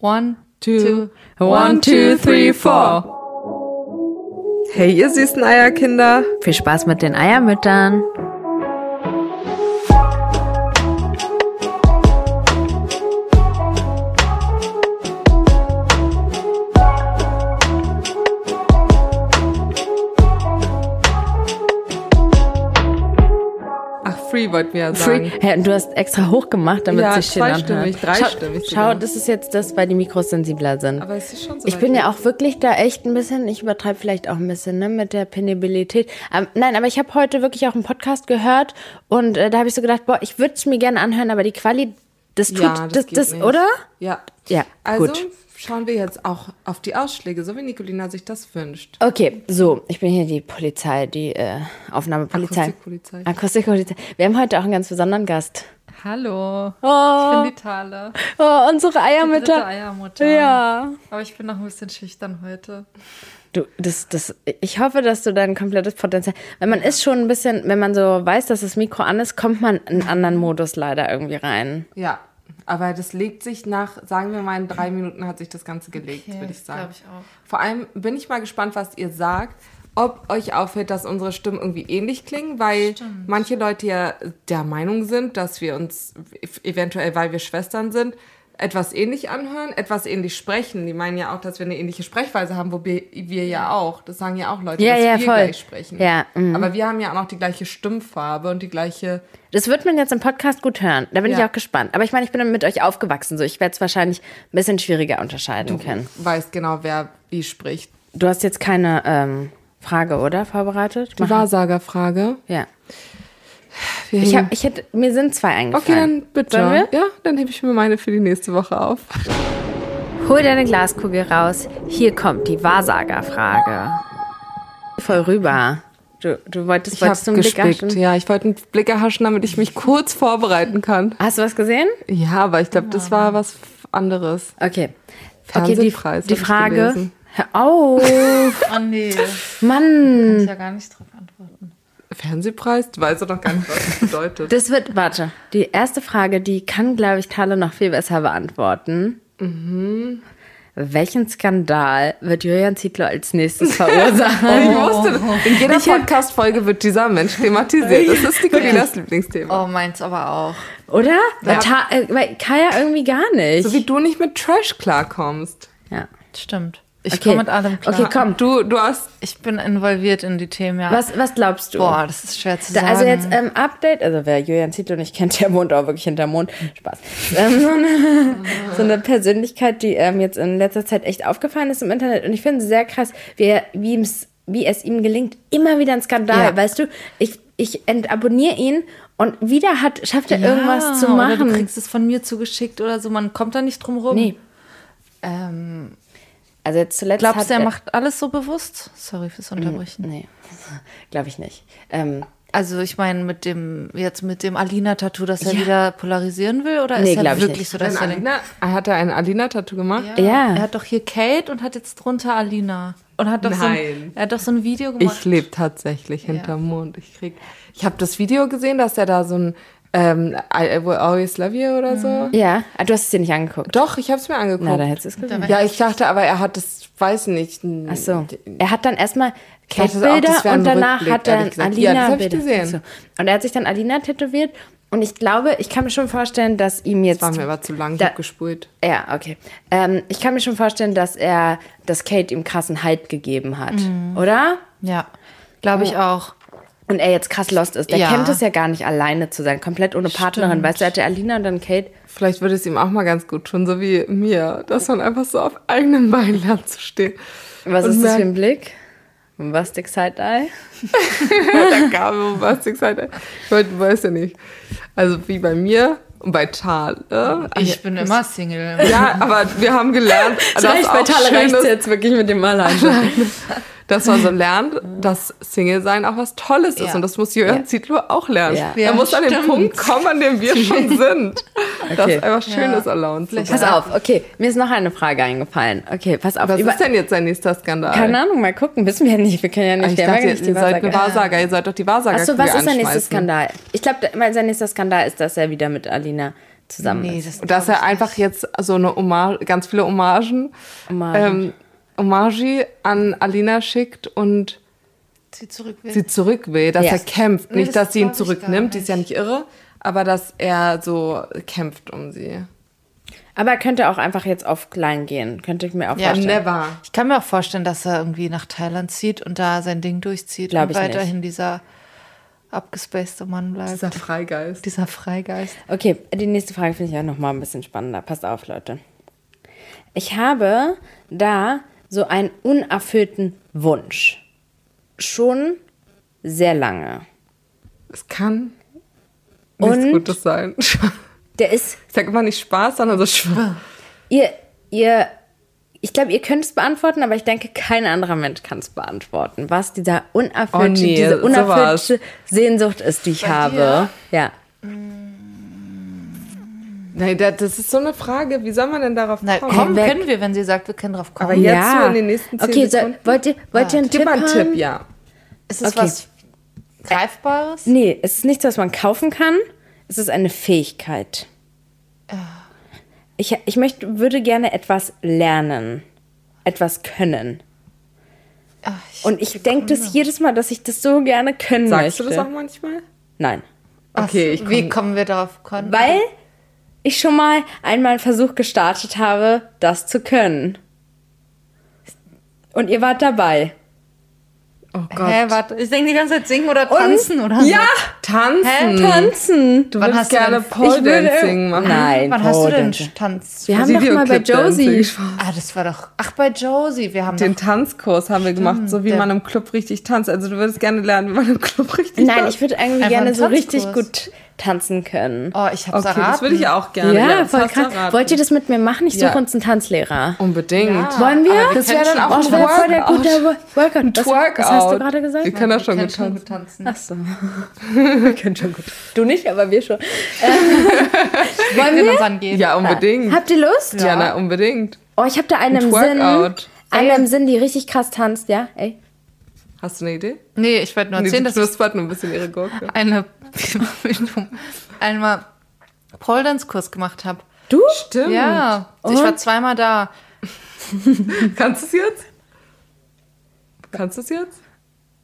One, Two. two, One, two, three, four. Hey, ihr süßen Eierkinder. Viel Spaß mit den Eiermüttern. Wollten wir ja Free. sagen. Hey, und du hast extra hoch gemacht, damit Ja, sich schön anhört. dreistimmig Schau, schau, das ist jetzt das, weil die Mikros sensibler sind. Aber es ist schon so Ich bin ja auch wirklich da echt ein bisschen, ich übertreibe vielleicht auch ein bisschen, ne, mit der Penibilität. Ähm, nein, aber ich habe heute wirklich auch einen Podcast gehört und äh, da habe ich so gedacht, boah, ich würde es mir gerne anhören, aber die Quali, das tut, Ja, das, das das, oder? Ja. Ja, Also gut. Schauen wir jetzt auch auf die Ausschläge, so wie Nicolina sich das wünscht. Okay, so, ich bin hier die Polizei, die äh, Aufnahmepolizei. Akustikpolizei. Akustikpolizei. Wir haben heute auch einen ganz besonderen Gast. Hallo. Oh. Ich bin die Tale. Oh, unsere Die dritte Eiermütter. Eiermutter. Ja. Aber ich bin noch ein bisschen schüchtern heute. Du, das, das, ich hoffe, dass du dein komplettes Potenzial. Wenn man ist schon ein bisschen, wenn man so weiß, dass das Mikro an ist, kommt man in einen anderen Modus leider irgendwie rein. Ja. Aber das legt sich nach, sagen wir mal, in drei Minuten hat sich das Ganze gelegt, würde ich sagen. Ich auch. Vor allem bin ich mal gespannt, was ihr sagt. Ob euch auffällt, dass unsere Stimmen irgendwie ähnlich klingen, weil manche Leute ja der Meinung sind, dass wir uns eventuell, weil wir Schwestern sind, etwas ähnlich anhören, etwas ähnlich sprechen. Die meinen ja auch, dass wir eine ähnliche Sprechweise haben, wo wir, wir ja auch. Das sagen ja auch Leute, Ja, dass ja, wir voll. gleich sprechen. Ja, mhm. Aber wir haben ja auch noch die gleiche Stimmfarbe und die gleiche. Das wird man jetzt im Podcast gut hören. Da bin Ja. ich auch gespannt. Aber ich meine, ich bin mit euch aufgewachsen. So, ich werde es wahrscheinlich ein bisschen schwieriger unterscheiden können. Weiß genau, wer wie spricht. Du hast jetzt keine ähm, Frage, oder? Vorbereitet? Die Wahrsagerfrage. Ja. Wir Ich, hab, ich hätte, mir sind zwei okay, eingefallen. dann bitte. Ja, dann hebe ich mir meine für die nächste Woche auf. Hol deine Glaskugel raus. Hier kommt die Wahrsagerfrage. Voll rüber. Du, du wolltest, Ich habe wolltest du einen Blick gespickt. erhaschen? Ja, ich wollte einen Blick erhaschen, damit ich mich kurz vorbereiten kann. Hast du was gesehen? Ja, aber ich glaube, das war was anderes. Okay. Okay, die, Fernsehpreis die Frage. Hör auf. Oh nee. Mann. Kann ich ja gar nicht drauf antworten. Fernsehpreis? Du weißt doch noch gar nicht, was das bedeutet. Das wird, warte. Die erste Frage, die kann, glaube ich, Tale noch viel besser beantworten. Mhm. Welchen Skandal wird Julian Zietlow als nächstes verursachen? Ich wusste, in jeder Podcast-Folge wird dieser Mensch thematisiert. Das ist Nicolinas Lieblingsthema. Oh, meins aber auch. Oder? Ta äh, bei Kaya irgendwie gar nicht. So wie du nicht mit Trash klarkommst. ja. Stimmt. Ich Okay. komme mit allem klar. Okay, komm. Du, du hast Ich bin involviert in die Themen, ja. Was, was glaubst du? Boah, das ist schwer zu Da, sagen. also jetzt ähm, Update, also wer Julian Zietlow nicht kennt, der wohnt auch wirklich hinterm Mond. Spaß. Ähm, so, eine, so eine Persönlichkeit, die ähm, jetzt in letzter Zeit echt aufgefallen ist im Internet. Und ich finde es sehr krass, wie, wie, wie es ihm gelingt, immer wieder ein Skandal. Ja. Weißt du, ich, ich entabonniere ihn und wieder hat, schafft er irgendwas zu Oder du machen. kriegst es von mir zugeschickt oder so. Man kommt da nicht drum rum. Nee. Ähm, Also zuletzt glaubst du, er macht alles so bewusst? Sorry fürs Unterbrechen. Nee, glaube ich nicht. Ähm, Also ich meine mit dem jetzt mit dem Alina-Tattoo, dass er Ja. wieder polarisieren will oder Nee, ist er wirklich nicht. so, dass er Alina, hat er ein Alina-Tattoo gemacht? Ja. Er hat doch hier Kate und hat jetzt drunter Alina und hat doch so ein, Nein. er hat doch so ein Video gemacht. Ich lebe tatsächlich hinterm Mond. Ich krieg, ich habe das Video gesehen, dass er da so ein ähm, I will always love you oder so. ja, ah, du hast es dir nicht angeguckt. Doch, ich habe es mir angeguckt. Na, da hättest du es gesehen. ja, ich dachte aber, er hat das, weiß nicht. Ach so. Er hat dann erstmal das ein und danach Rückblick, hat er gesagt. Ja, das ich gesehen. Und er hat sich dann Alina tätowiert. Und ich glaube, ich kann mir schon vorstellen, dass ihm jetzt. War mir aber zu lang, ich Da- hab gespult. Ja, okay. Ähm, ich kann mir schon vorstellen, dass er, dass Kate ihm krassen Halt gegeben hat. Mhm. Oder? Ja, glaube ich auch. Und er jetzt krass lost ist. Der Ja. kennt es ja gar nicht alleine zu sein, komplett ohne Partnerin. Stimmt. Weißt du, er hatte Alina und dann Kate. Vielleicht würde es ihm auch mal ganz gut tun, so wie mir, dass man einfach so auf eigenen Beinen lernt zu stehen. Was Und ist das für ein Blick? Was Dick Side-Eye? da kam was ich sagte. Ich wollte, weiß ja nicht. Also wie bei mir und bei Tale. Ich bin immer Single. Ja, aber wir haben gelernt, dass auch schön ist, jetzt wirklich mit dem allein. Dass man so lernt, dass Single sein auch was Tolles ist. Ja. Und das muss Jürgen Ja. Zietlow auch lernen. Ja. Er Ja, muss an den stimmt. Punkt kommen, an dem wir schon sind. Okay. es einfach schön Ja. ist, alone zu. Pass auf, okay, mir ist noch eine Frage eingefallen. Okay, pass auf. Was über- ist denn jetzt sein nächster Skandal? Keine Ahnung, mal gucken. Wissen wir ja nicht. Wir können ja nicht. ich wir haben dachte, ja ihr nicht die seid eine Wahrsager. Ihr sollt doch die Wahrsager Achso, was ist sein nächster. Skandal? Ich glaube, sein nächster Skandal ist, dass er wieder mit Alina zusammen Nee, ist. das Und dass er einfach jetzt so eine Hommage, ganz viele Hommagen, Hommagen. ähm, Hommagi an Alina schickt und sie zurück will. sie zurück will, dass Ja. er kämpft. Nee, nicht, das dass sie ihn zurücknimmt, die ist ja nicht. nicht irre, aber dass er so kämpft um sie. Aber er könnte auch einfach jetzt auf klein gehen. Könnte ich mir auch Ja, vorstellen. Never. Ich kann mir auch vorstellen, dass er irgendwie nach Thailand zieht und da sein Ding durchzieht Glaub und ich weiterhin dieser abgespacede Mann bleibt. Dieser Freigeist. dieser Freigeist. Okay, die nächste Frage finde ich ja noch mal ein bisschen spannender. Passt auf, Leute. Ich habe da so einen unerfüllten Wunsch. Schon sehr lange. Es kann nichts Und? Gutes sein. Ich Der ist, sag immer nicht Spaß, sondern so Spaß. ihr, ihr, ich glaube, ihr könnt es beantworten, aber ich denke, kein anderer Mensch kann es beantworten, was dieser unerfüllte, Oh nee, diese sowas. unerfüllte Sehnsucht ist, die ich Bei habe. dir? Ja. Da- das ist so eine Frage. Wie soll man denn darauf Na, kommen? komm, weg. können wir, wenn sie sagt, wir können drauf kommen. Aber jetzt so in den nächsten zehn Okay, so, Sekunden? wollt ihr, wollt ihr einen Gib Tipp mal einen haben? Tipp, ja. ist es okay. was Greifbares? Nee, es ist nichts, was man kaufen kann. Es ist eine Fähigkeit. Ich, ich möchte, würde gerne etwas lernen. Etwas können. Ach, ich- Und ich denke das jedes Mal, dass ich das so gerne können Sagst möchte. du das auch manchmal? Nein. Okay, ich Wie komm- kommen wir darauf? Können? Weil ich schon mal einmal einen Versuch gestartet habe, das zu können. Und ihr wart dabei. Oh Gott. Hä, warte, ich denke die ganze Zeit singen oder tanzen oder Ja, Tanzen. Hä? tanzen. Du Wann würdest hast gerne Pole Dancing machen. Nein, Wann hast du denn Dancing. Tanz? Wir haben doch mal bei. Josie. ah, das war doch. Ach, bei Josie. Wir haben Den doch. Tanzkurs haben wir gemacht, so wie der- man im Club richtig tanzt. Also du würdest gerne lernen, wie man im Club richtig Nein, tanzt. ich würde irgendwie Einfach gerne so richtig gut tanzen können. Oh, ich hab's Okay, erraten. das würde ich auch gerne. ja, das voll krass. Wollt ihr das mit mir machen? Ich suche Ja. uns einen Tanzlehrer. Unbedingt. Ja. Wollen wir? wir Das wäre dann auch ein voll der Workout. gute Wo- Workout. Was, Twerkout. was hast du gerade gesagt? Wir können das schon Wir gut tanzen. gut tanzen. Ach so. wir können schon gut. Du nicht, aber wir schon. Wollen wir uns angehen? Ja, unbedingt. Habt ihr Lust? Ja, na, unbedingt. Oh, ich habe da einen Ein im Sinn. Eine im Sinn, die richtig krass tanzt, ja? Ey. Hast du eine Idee? Nee, ich wollte nur Nee, erzählen, die dass nur ein bisschen ihre Gurke. eine einmal Pole Dance Kurs gemacht habe. Du? Stimmt. Ja, ich war zweimal da. Kannst du es jetzt? Kannst du es jetzt?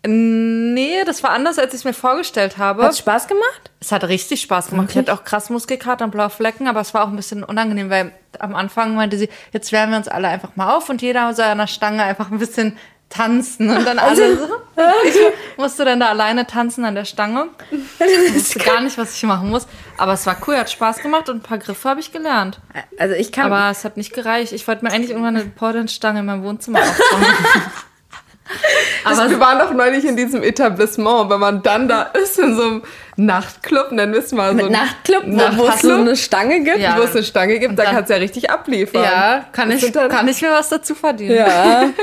Nee, das war anders, als ich es mir vorgestellt habe. Hat's Spaß gemacht? Es hat richtig Spaß gemacht. Ich hatte auch krass Muskelkater und blaue Flecken, aber es war auch ein bisschen unangenehm, weil am Anfang meinte sie, jetzt wärmen wir uns alle einfach mal auf und jeder soll an der Stange einfach ein bisschen tanzen und dann alle so. Ich musste dann da alleine tanzen an der Stange. Ich wusste gar nicht, was ich machen muss. Aber es war cool, hat Spaß gemacht und ein paar Griffe habe ich gelernt. Also ich kann. Aber es hat nicht gereicht. Ich wollte mir eigentlich irgendwann eine Portlandstange in meinem Wohnzimmer aufbauen. Aber wir waren doch neulich in diesem Etablissement, wenn man dann da ist in so einem Nachtclub, nennen wir es mal so. mit Nachtclub, wo es so eine Stange gibt. Ja. wo es eine Stange gibt, da dann- kannst du ja richtig abliefern. ja, kann Das ich, kann ich mir was dazu verdienen. Ja.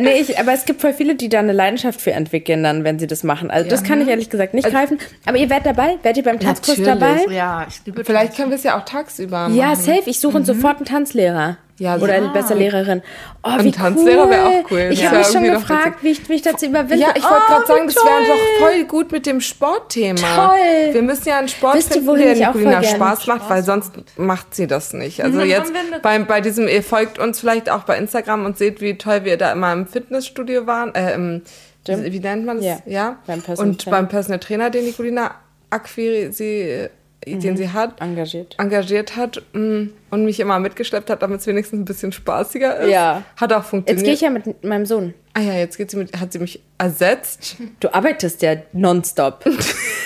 Nee, ich, aber es gibt voll viele, die da eine Leidenschaft für entwickeln, dann, wenn sie das machen. Also das kann ich ehrlich gesagt nicht greifen. Aber ihr werdet dabei? Werdet ihr beim Tanzkurs dabei? Ja, ich liebe Vielleicht können wir es ja auch tagsüber machen. Ja, safe. Ich suche uns sofort einen Tanzlehrer. Ja, Oder ja. besser Lehrerin. Oh, Ein Tanzlehrer cool. wär auch cool. Ich Ja, habe mich schon gefragt, wie ich mich dazu überwinde. Ja, ich wollte oh, gerade sagen, das wäre doch voll gut mit dem Sportthema. Toll. Wir müssen ja einen Sport Wisst finden, der Nicolina gerne Spaß macht, weil sonst macht sie das nicht. Also Dann jetzt eine- bei, bei diesem, ihr folgt uns vielleicht auch bei Instagram und seht, wie toll wir da immer im Fitnessstudio waren. Äh, im, Gym? wie, nennt man das? Ja, Ja. beim und beim Personal Trainer, den Nicolina akquiri, sie, Mhm. den sie hat, Engagiert. engagiert hat mm, und mich immer mitgeschleppt hat, damit es wenigstens ein bisschen spaßiger ist. Ja. Hat auch Jetzt funktioniert. gehe ich ja mit meinem Sohn. ah ja, jetzt geht sie mit, hat sie mich ersetzt. Du arbeitest ja nonstop.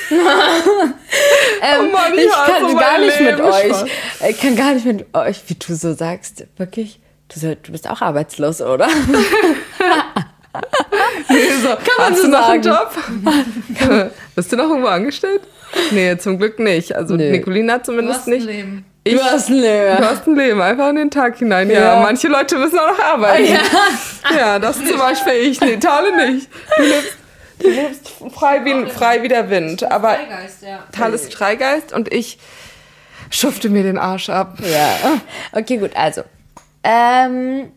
ähm, Mann, ich ich kann mein gar nicht mit Leben, euch. Spaß. Ich kann gar nicht mit euch, wie du so sagst. Wirklich? Du bist auch arbeitslos, oder? Nee, so, man hast so du noch einen sagen. Job? Bist du noch irgendwo angestellt? Nee, zum Glück nicht. Also Nö. Nicolina Du zumindest hast ein nicht. Leben. Ich, Du hast ein Leben. du hast ein Leben, einfach in den Tag hinein. Ja, Ja. manche Leute müssen auch noch arbeiten. Ja, das zum Beispiel ich. Nee, Tale nicht. Du lebst, du lebst frei, wie, frei wie der Wind. Aber Freigeist, ja. Tal ist Freigeist und ich schufte mir den Arsch ab. Ja. Okay, gut, also. Ähm,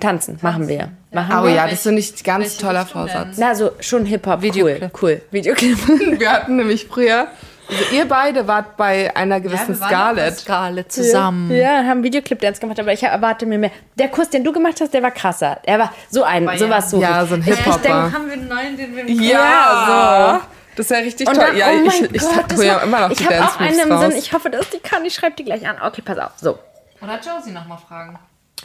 tanzen, machen wir. Machen Oh wir. ja, das finde ich ein ganz welche toller? Vorsatz. Na, so schon Hip-Hop. Videoclip. Cool, cool. Videoclip. Wir hatten nämlich früher Also ihr beide wart bei einer gewissen Scarlett. Scarlett zusammen. Ja, haben einen Videoclip-Dance gemacht, aber ich erwarte mir mehr. Der Kuss, den du gemacht hast, der war krasser. Er war so ein, Aber sowas so. Ja, so ein Ich denke, Hip-Hopper. haben wir einen neuen, den wir Ja, so. Das wäre richtig Und toll. dann, ja, oh ich, ich, das tue ja war- immer noch ich die habe Dance auch einen Moves im raus. Sinn. Ich hoffe, dass die kann. Ich schreibe die gleich an. Okay, pass auf. So. Oder Josie nochmal fragen.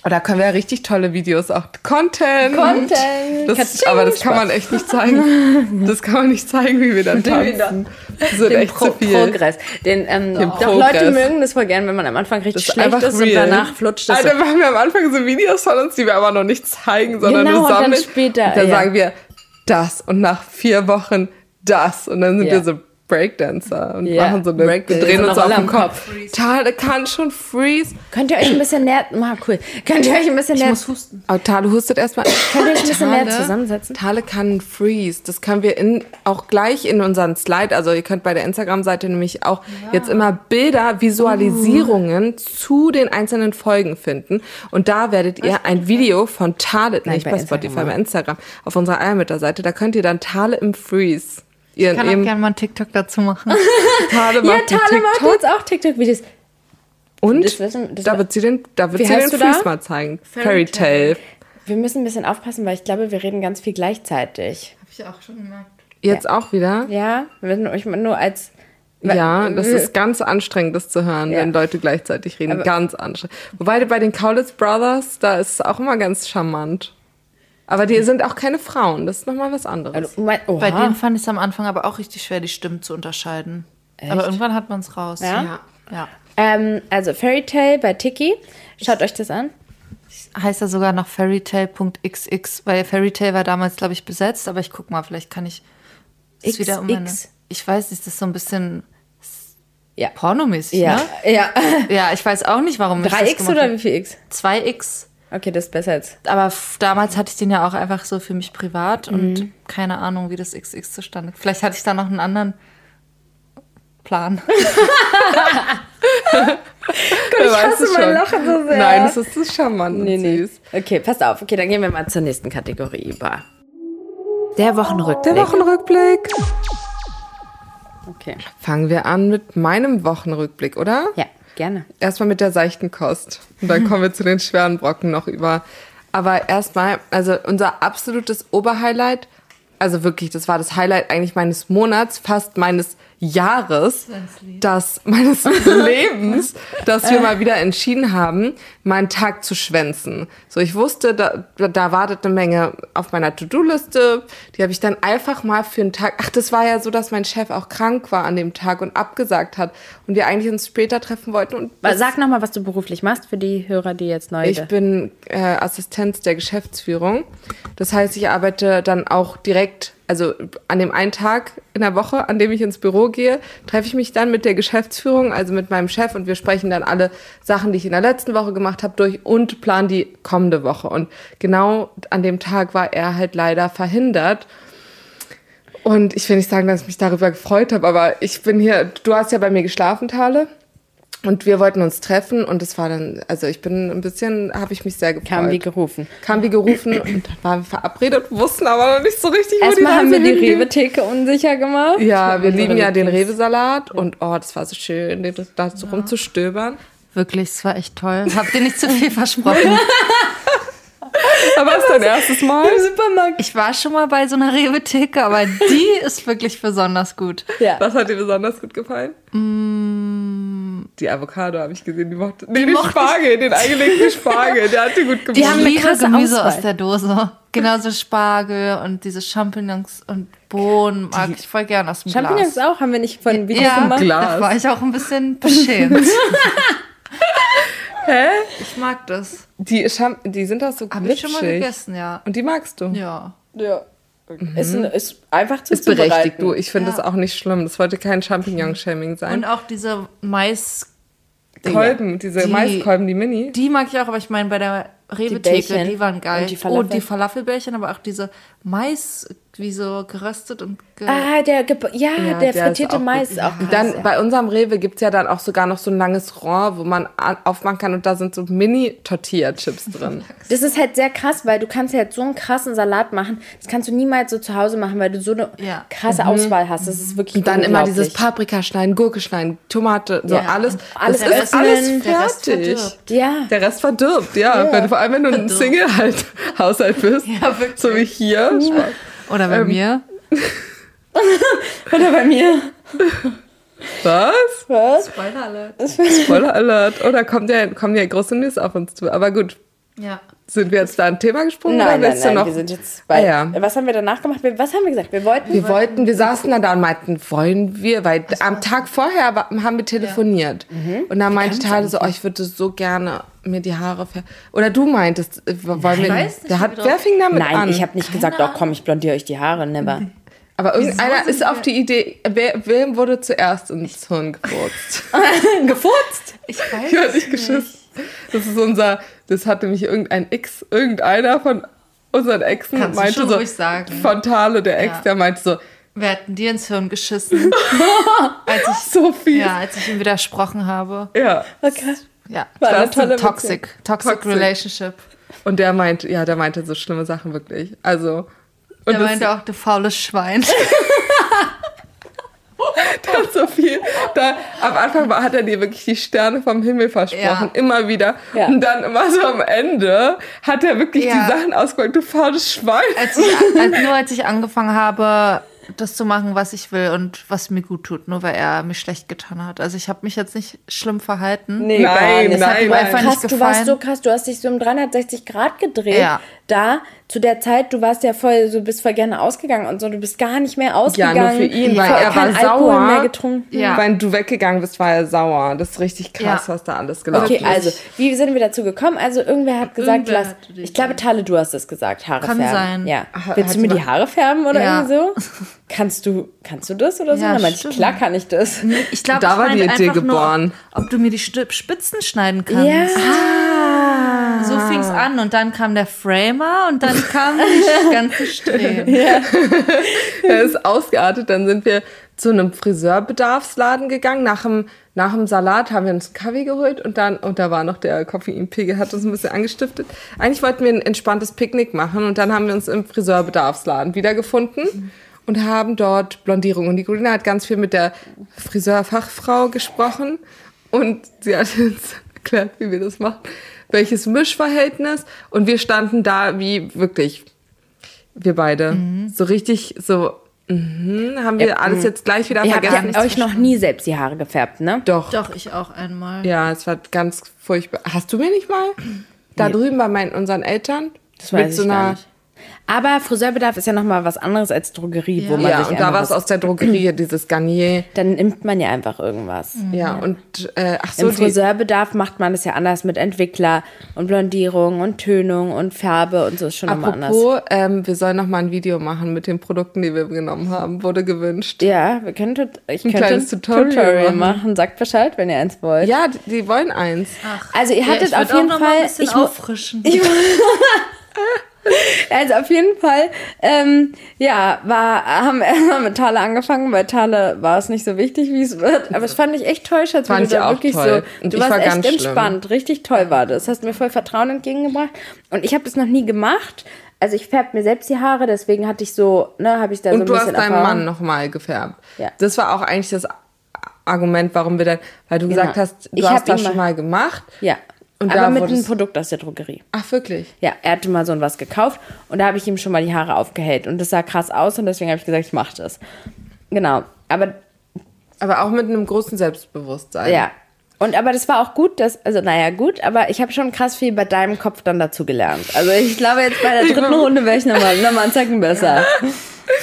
Oh, da können wir ja richtig tolle Videos auch. Content. Content. Das, aber das kann man echt nicht zeigen. Das kann man nicht zeigen, wie wir dann tanzen. Das wird Den echt Pro zu viel. Progress. Den, ähm, Den doch, Progress. Leute mögen das voll gern, wenn man am Anfang richtig Das ist schlecht einfach ist und danach flutscht es. Alter, so. wir haben ja am Anfang so Videos von uns, die wir aber noch nicht zeigen, sondern Genau, nur und dann sammeln. später, Und dann ja. sagen wir das und nach vier Wochen das. Und dann sind Ja. wir so Breakdancer und Ja, machen so eine, Break- wir drehen uns auf den am Kopf. Kopf. Tale kann schon freeze. Könnt ihr euch ein bisschen näher. Ah, cool. Könnt ihr euch ein bisschen näher. husten. Aber Tale hustet erstmal. Könnt ihr euch ein bisschen näher Tale- zusammensetzen? Tale kann freeze. Das können wir in, auch gleich in unseren Slide, also ihr könnt bei der Instagram-Seite nämlich auch jetzt immer Bilder, Visualisierungen zu den einzelnen Folgen finden. Und da werdet ihr ein Video von Tale, Nein, nicht bei bei, Spotify, bei ja. Instagram, auf unserer Eiermütter-Seite, da könnt ihr dann Tale im Freeze. Ihren Ich kann auch eben gerne mal einen TikTok dazu machen. Tale Ja, macht Tale einen macht jetzt auch TikTok-Videos. Und Das wissen- das da wird sie den, da wird sie den? Freeze mal zeigen. Fairy Tale. Wir müssen ein bisschen aufpassen, weil ich glaube, wir reden ganz viel gleichzeitig. Hab ich auch schon gemerkt. Jetzt auch wieder? Ja, wir müssen euch nur als. Ja, das ist ganz anstrengend, das zu hören, Ja. wenn Leute gleichzeitig reden. Aber- ganz anstrengend. Wobei bei den Kaulitz Brothers, da ist es auch immer ganz charmant. Aber die sind auch keine Frauen, das ist nochmal was anderes. Also, mein. Bei denen fand ich es am Anfang aber auch richtig schwer, die Stimmen zu unterscheiden. Aber irgendwann hat man es raus. Ja? ja. ja. ähm, also Fairy Tale bei Tiki. Schaut euch das an. Heißt ja sogar noch fairytale.xx, weil Fairytale war damals, glaube ich, besetzt, aber ich guck mal, vielleicht kann ich das XX. wieder umwenden. Ich weiß nicht, das ist so ein bisschen Ja. pornomäßig, Ja. ne? Ja. Ja, ich weiß auch nicht, warum ich das 3x gemacht oder wie viel x? 2x. Okay, das ist besser als. Aber damals hatte ich den ja auch einfach so für mich privat Mhm. und keine Ahnung, wie das XX zustande. Vielleicht hatte ich da noch einen anderen Plan. Wer weiß hasse mein schon. Lachen so sehr. Nein, das ist so charmant Nee, und nee. süß. Okay, passt auf. Okay, dann gehen wir mal zur nächsten Kategorie über. Der Wochenrückblick. Der Wochenrückblick. Okay. Fangen wir an mit meinem Wochenrückblick, oder? Ja, gerne. Erstmal mit der seichten Kost. Und dann kommen wir zu den schweren Brocken noch über. Aber erstmal, also unser absolutes Oberhighlight, also wirklich, das war das Highlight eigentlich meines Monats, fast meines Jahres, das meines Lebens, dass wir mal wieder entschieden haben, meinen Tag zu schwänzen. So, ich wusste, da, da wartet eine Menge auf meiner To-Do-Liste. Die habe ich dann einfach mal für einen Tag. Ach, das war ja so, dass mein Chef auch krank war an dem Tag und abgesagt hat und wir eigentlich uns später treffen wollten. Und Sag nochmal, was du beruflich machst für die Hörer, die jetzt neu ich bin äh, Assistenz der Geschäftsführung. Das heißt, ich arbeite dann auch direkt, also an dem einen Tag in der Woche, an dem ich ins Büro gehe, treffe ich mich dann mit der Geschäftsführung, also mit meinem Chef und wir sprechen dann alle Sachen, die ich in der letzten Woche gemacht habe, durch und planen die kommende Woche. Und genau an dem Tag war er halt leider verhindert. Und ich will nicht sagen, dass ich mich darüber gefreut habe, aber ich bin hier, du hast ja bei mir geschlafen, Tale. Und wir wollten uns treffen und es war dann, also ich bin ein bisschen, habe ich mich sehr gefreut. Kam wie gerufen. Kam wie gerufen und dann waren wir verabredet, wussten aber noch nicht so richtig, wo Erstmal haben wir die. Rewe-Theke unsicher gemacht. Ja, wir Unsere lieben ja den Rewe-Salat und oh, das war so schön, den- da so rumzustöbern. Wirklich, es war echt toll. Habt ihr nicht zu viel versprochen? Aber es ist dein erstes Mal? Supermarkt. Ich war schon mal bei so einer Rewe-Theke, aber die ist wirklich besonders gut. Ja. Was hat dir besonders gut gefallen? Die Avocado habe ich gesehen, die mochte. Nee, den mochte Spargel, den eingelegten Spargel, der hat dir gut gefallen. haben Ich eine krasse Gemüse Auswahl. aus der Dose. Genauso Spargel und diese Champignons und Bohnen mag ich voll gern aus dem Champignons Glas. auch, haben wir nicht von Video Ja, gemacht. Glas. da war ich auch ein bisschen beschämt. Hä? Ich mag das. Die, Cham die sind doch so Hab ich schon mal glitschig. gegessen, ja. Und die magst du? Ja. Ja. Ist, ein, ist einfach zu Ist berechtigt, du. Ich finde Ja. das auch nicht schlimm. Das wollte kein Champignon-Shaming sein. Und auch diese Mais, Kolben, diese Die- Maiskolben, die Mini. die mag ich auch, aber ich meine bei der Rewe-Theke, Bällchen die, waren geil. und die oh, Falafel. die Falafelbällchen, aber auch diese Mais, wie so geröstet und ge Ah, der, Ge- ja, Ja, der der frittierte auch Mais ist auch krass. Dann ja. bei unserem Rewe gibt es ja dann auch sogar noch so ein langes Rohr, wo man an- aufmachen kann und da sind so Mini-Tortilla-Chips drin. Das ist halt sehr krass, weil du kannst halt so einen krassen Salat machen. Das kannst du niemals so zu Hause machen, weil du so eine Ja. krasse Auswahl hast. Das ist wirklich Und dann immer dieses. Paprika schneiden, Gurke schneiden, Tomate, so Ja, alles. und alles das ist öffnen. alles Der Rest fertig. verdirbt. Ja. Der Rest verdirbt, ja. Ja. Wenn, vor allem, wenn du ein. Single-Haushalt bist. So wie hier. Oder bei mir. Oder bei mir. Was? Was? Spoiler Alert. Spoiler Alert. Oder kommt ja, kommen ja große News auf uns zu. Aber gut, Ja. sind wir jetzt da ein Thema gesprungen? Nein, oder nein, nein, noch? wir sind jetzt bei. Ah, ja. Was haben wir danach gemacht? Wir- Was haben wir gesagt? Wir wollten. Wir wollten, wir saßen dann da und meinten, wollen wir, weil am Tag vorher haben wir telefoniert. Mhm. Und dann meinte Tade so, oh, ich würde so gerne mir die Haare färben. Oder du meintest, äh, wollen wir, weiß nicht, wer, wie hat, wir wer fing damit Nein, an? ich habe nicht gesagt, oh komm, ich blondiere euch die Haare, never. Aber irgendeiner ist auf wir- die Idee, wer, wem wurde zuerst ins Hirn gefurzt? Gefurzt? Ich weiß Ich nicht geschissen. Das ist unser, das hatte mich irgendein Ex, irgendeiner von unseren Exen Kannst du meinte schon so, ruhig sagen. Fontale, der Ex, Ja. der meinte so, Wer hat denn dir ins Hirn geschissen? als ich, so viel. ja, als ich ihm widersprochen habe. ja. Okay. Ja. War eine tolle Toxic. Toxic, Toxic. Relationship. Und der meinte, ja, der meinte so schlimme Sachen wirklich. Also. Und Der meinte auch, du faules Schwein. hat so viel. Da, am Anfang hat er dir wirklich die Sterne vom Himmel versprochen, Ja. immer wieder. Ja. Und dann immer so am Ende hat er wirklich Ja. die Sachen ausgepackt, du faules Schwein. als ich, als, nur als ich angefangen habe, das zu machen, was ich will und was mir gut tut, nur weil er mich schlecht getan hat. Also ich habe mich jetzt nicht schlimm verhalten. Nee, Nein, gar nicht. nein, nein. einfach Nicht krass, du gefallen. warst so krass, du hast dich so um 360 Grad gedreht. Ja. Da, zu der Zeit, du warst ja voll, du bist voll gerne ausgegangen und so, du bist gar nicht mehr Ja, ausgegangen. nur für ihn, weil er war kein Alkohol sauer. mehr getrunken. Ja. Wenn du weggegangen bist, war er sauer. Das ist richtig krass, Ja. was da alles gelaufen Okay, ist. also, wie sind wir dazu gekommen? Also, irgendwer hat gesagt, Irgendwer lass, ich glaube, Tale, du hast es gesagt, Haare Kann färben. sein. Ja. Willst hat du mir die Haare färben oder Ja. irgendwie so? Kannst du, kannst du das oder so? Ja, Dann meinte ich, klar kann ich das. Ich glaube, Da war die Idee einfach geboren. Nur, ob du mir die Spitzen schneiden kannst. Ja. So fing es an und dann kam der Framer und dann kamen die ganzen Strähnen. Er ist ausgeartet. Dann sind wir zu einem Friseurbedarfsladen gegangen. Nach dem, nach dem Salat haben wir uns einen Kaffee geholt und dann, und da war noch der Koffeinpegel, hat uns ein bisschen angestiftet. Eigentlich wollten wir ein entspanntes Picknick machen und dann haben wir uns im Friseurbedarfsladen wiedergefunden und haben dort Blondierung. Und die Colina hat ganz viel mit der Friseurfachfrau gesprochen und sie hat uns erklärt, wie wir das machen. Welches Mischverhältnis und wir standen da wie wirklich wir beide. So richtig, so, mhm, haben wir Ja, alles jetzt gleich wieder Ihr habt vergessen. ja euch noch nie selbst die Haare gefärbt, ne? Doch. Doch, ich auch einmal. Ja, es war ganz furchtbar. Hast du mir nicht mal? Da Nee. drüben bei meinen, unseren Eltern? Das weiß so ich gar einer- nicht. Aber Friseurbedarf ist ja nochmal was anderes als Drogerie, wo man Ja, sich und da war es was- aus der Drogerie, dieses Garnier. Dann nimmt man ja einfach irgendwas. Ja, und, äh, ach so, Im Friseurbedarf macht man es ja anders mit Entwickler und Blondierung und Tönung und Farbe und so ist schon immer anders. apropos, ähm, wir sollen noch mal ein Video machen mit den Produkten, die wir genommen haben, wurde gewünscht. Ja, wir können ich Ein könnte kleines ein Tutorial Tutorial, machen. machen. Sagt Bescheid, wenn ihr eins wollt. Ja, die, die wollen eins. Also ihr hattet ich auf jeden Fall. ein bisschen ich auffrischen. Also auf jeden Fall, ähm, ja, war, haben wir erstmal mit Thale angefangen. Bei Thale war es nicht so wichtig, wie es wird. Aber es fand ich echt toll, Schatz, Fand weil du ich da auch wirklich toll. so, Und du warst war echt ganz schlimm. entspannt. Richtig toll war das. Hast mir voll Vertrauen entgegengebracht. Und ich habe das noch nie gemacht. Also ich färbe mir selbst die Haare, deswegen hatte ich so, ne, habe ich da so ein Und du hast bisschen deinen Erfahrung. Mann nochmal gefärbt. Ja. Das war auch eigentlich das Argument, warum wir dann, weil du gesagt Genau. hast, du Ich hast das schon mal gemacht. Ja. Und aber mit einem Produkt aus der Drogerie. Ach, wirklich? Ja, er hatte mal so ein was gekauft und da habe ich ihm schon mal die Haare aufgehellt und das sah krass aus und deswegen habe ich gesagt, ich mache das. Genau, aber Aber auch mit einem großen Selbstbewusstsein. ja. Und aber das war auch gut, dass, also naja, gut, aber ich habe schon krass viel bei deinem Kopf dann dazu gelernt. Also ich glaube, jetzt bei der dritten Runde wäre ich nochmal noch mal einen Zacken besser.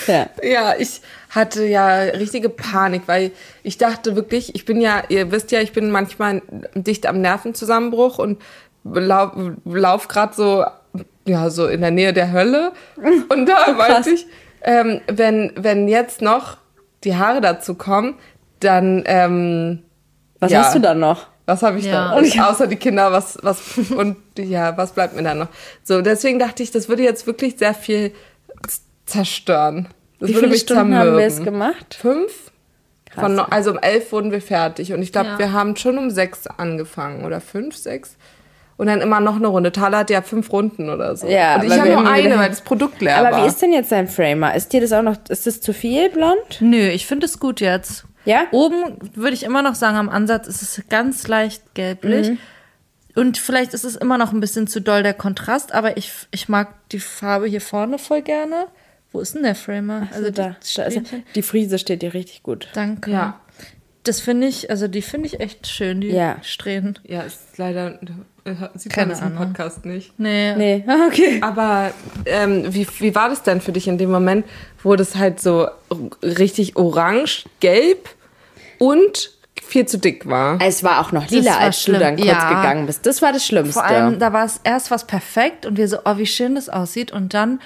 Ja. Ja, ich hatte ja richtige Panik, weil ich dachte wirklich, ich bin ja, ihr wisst ja, ich bin manchmal dicht am Nervenzusammenbruch und lauf, lauf gerade so, ja, so in der Nähe der Hölle. Und da meinte ich, ähm, wenn, wenn jetzt noch die Haare dazu kommen, dann, ähm, Was Ja. hast du dann noch? Was habe ich Ja. da? Und außer die Kinder, was, was, und ja, was bleibt mir da noch? So, deswegen dachte ich, das würde jetzt wirklich sehr viel zerstören. Das Wie viele mich Stunden haben wir es gemacht? Fünf? Krass. Von, also um elf wurden wir fertig. Und ich glaube, Ja. wir haben schon um sechs angefangen. Oder fünf, sechs. Und dann immer noch eine Runde. Thaler hat ja fünf Runden oder so. Ja, und ich habe nur eine, weil das Produkt leer Aber war. wie ist denn jetzt dein Framer? Ist dir das auch noch, ist das zu viel blond? Nö, ich finde es gut jetzt. Ja? Oben würde ich immer noch sagen, am Ansatz ist es ganz leicht gelblich. Mhm. Und vielleicht ist es immer noch ein bisschen zu doll der Kontrast, aber ich, ich mag die Farbe hier vorne voll gerne. Wo ist denn der Framer? Also da, die da ist, Strähnchen. die Friese steht dir richtig gut. Danke. Ja. Das finde ich, also die finde ich echt schön, die Ja. Strähnen. Ja, ist leider. Sieht Keine man das im. Podcast nicht. Nee. Nee, okay. Aber ähm, wie, wie war das denn für dich in dem Moment, wo das halt so richtig orange, gelb und viel zu dick war? Es war auch noch lila, als du schlimm. dann kurz Ja. gegangen bist. Das war das Schlimmste. Vor allem, da war es erst was perfekt und wir so, oh, wie schön das aussieht. Und dann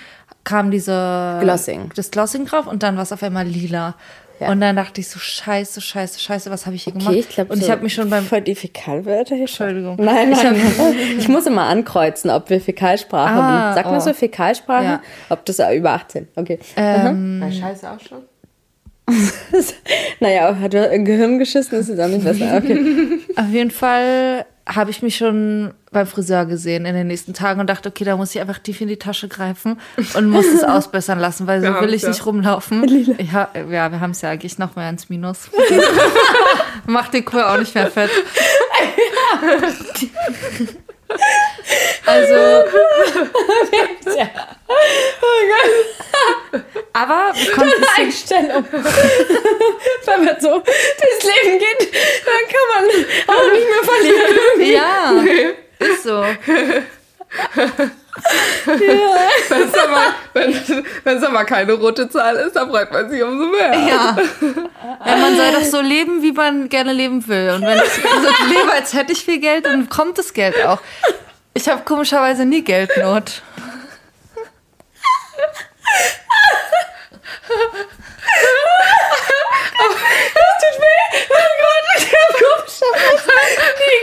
kam diese Glossing. das Glossing drauf und dann war es auf einmal lila. Ja. Und dann dachte ich so, scheiße, scheiße, scheiße, was habe ich hier gemacht? Okay, ich glaube, und ich habe mich schon beim voll die Fäkalwörter hier. Entschuldigung. Nein, nein. Ich, muss immer ankreuzen, ob wir Fäkalsprache Ah, man oh. so Fäkalsprache? Ja. Ob das über 18? Okay. Na, scheiße auch schon. Naja, hat er ein Gehirn geschissen, ist jetzt auch nicht besser. Okay. Auf jeden Fall habe ich mich schon beim Friseur gesehen in den nächsten Tagen und dachte, okay, da muss ich einfach tief in die Tasche greifen und muss es ausbessern lassen, weil so will ich ja. nicht rumlaufen. Ja, ja wir haben es ja eigentlich noch mehr ins Minus. Macht den Kur auch nicht mehr fett. Also. Aber wir es Einstellung. Wenn man so durchs Leben geht, dann kann man auch nicht mehr verlieren. Ja, ist so. Wenn es aber, aber keine rote Zahl ist, dann freut man sich umso mehr. Ja. ja. Man soll doch so leben, wie man gerne leben will. Und wenn ich so lebe, als hätte ich viel Geld, dann kommt das Geld auch. Ich habe komischerweise nie Geldnot.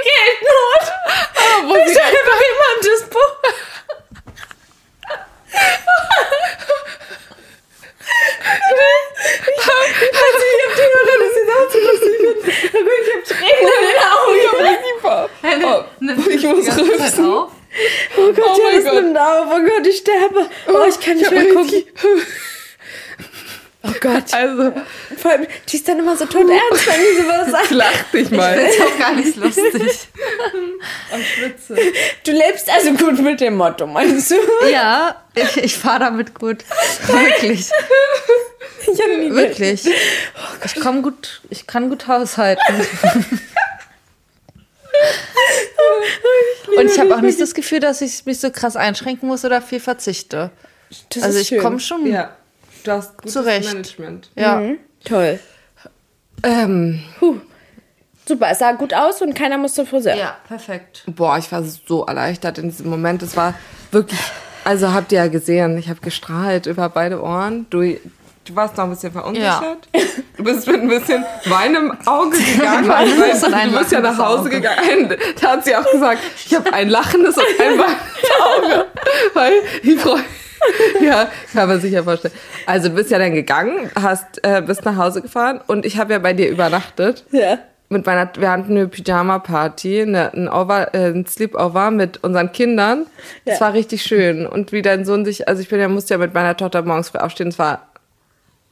Geldnot. Wo Ich einfach immer ein Dispo. Also ich hab die Hörer, das ist auch so lustig. Aber ich hab Tränen in den Augen. Oh, ich muss rülpsen. auf. Oh Gott, Oh ja, mein das Gott. nimmt auf. Oh Gott, ich sterbe. Oh, ich kann nicht hab mehr gucken. Oh Gott. Also, Vor allem, die ist dann immer so tot ernst, wenn die sowas sagt. lach dich mal. Das ist auch gar nicht lustig. Du lebst also gut mit dem Motto, meinst du? Ja, ich, ich fahre damit gut. Wirklich. Ich hab nie Wirklich. Ich komm gut, ich kann gut haushalten. Und ich habe auch nicht das Gefühl, dass ich mich so krass einschränken muss oder viel verzichte. Das also ist ich komme schon. Ja, du hast gutes Zurecht. Management. Ja. Mhm. Toll. Ähm, Super, es sah gut aus und keiner musste Friseur. ja, perfekt. boah, ich war so erleichtert in diesem Moment. Es war wirklich, also habt ihr ja gesehen, ich habe gestrahlt über beide Ohren. Du, du warst noch ein bisschen verunsichert. Du bist mit ein bisschen Wein im Auge gegangen. Weil du bist ja nach Hause Auge. gegangen. Da hat sie auch gesagt, ich habe ein lachendes und ein weinendes Auge. Weil die Freude. Ja, kann man sich ja vorstellen. Also du bist ja dann gegangen, hast, äh, bist nach Hause gefahren und ich habe ja bei dir übernachtet. Ja. Mit meiner, wir hatten eine Pyjama-Party, eine, ein, Over, äh, ein Sleepover mit unseren Kindern. Das Ja. war richtig schön. Und wie dein Sohn sich, also ich bin ja, musste ja mit meiner Tochter morgens früh aufstehen. Es war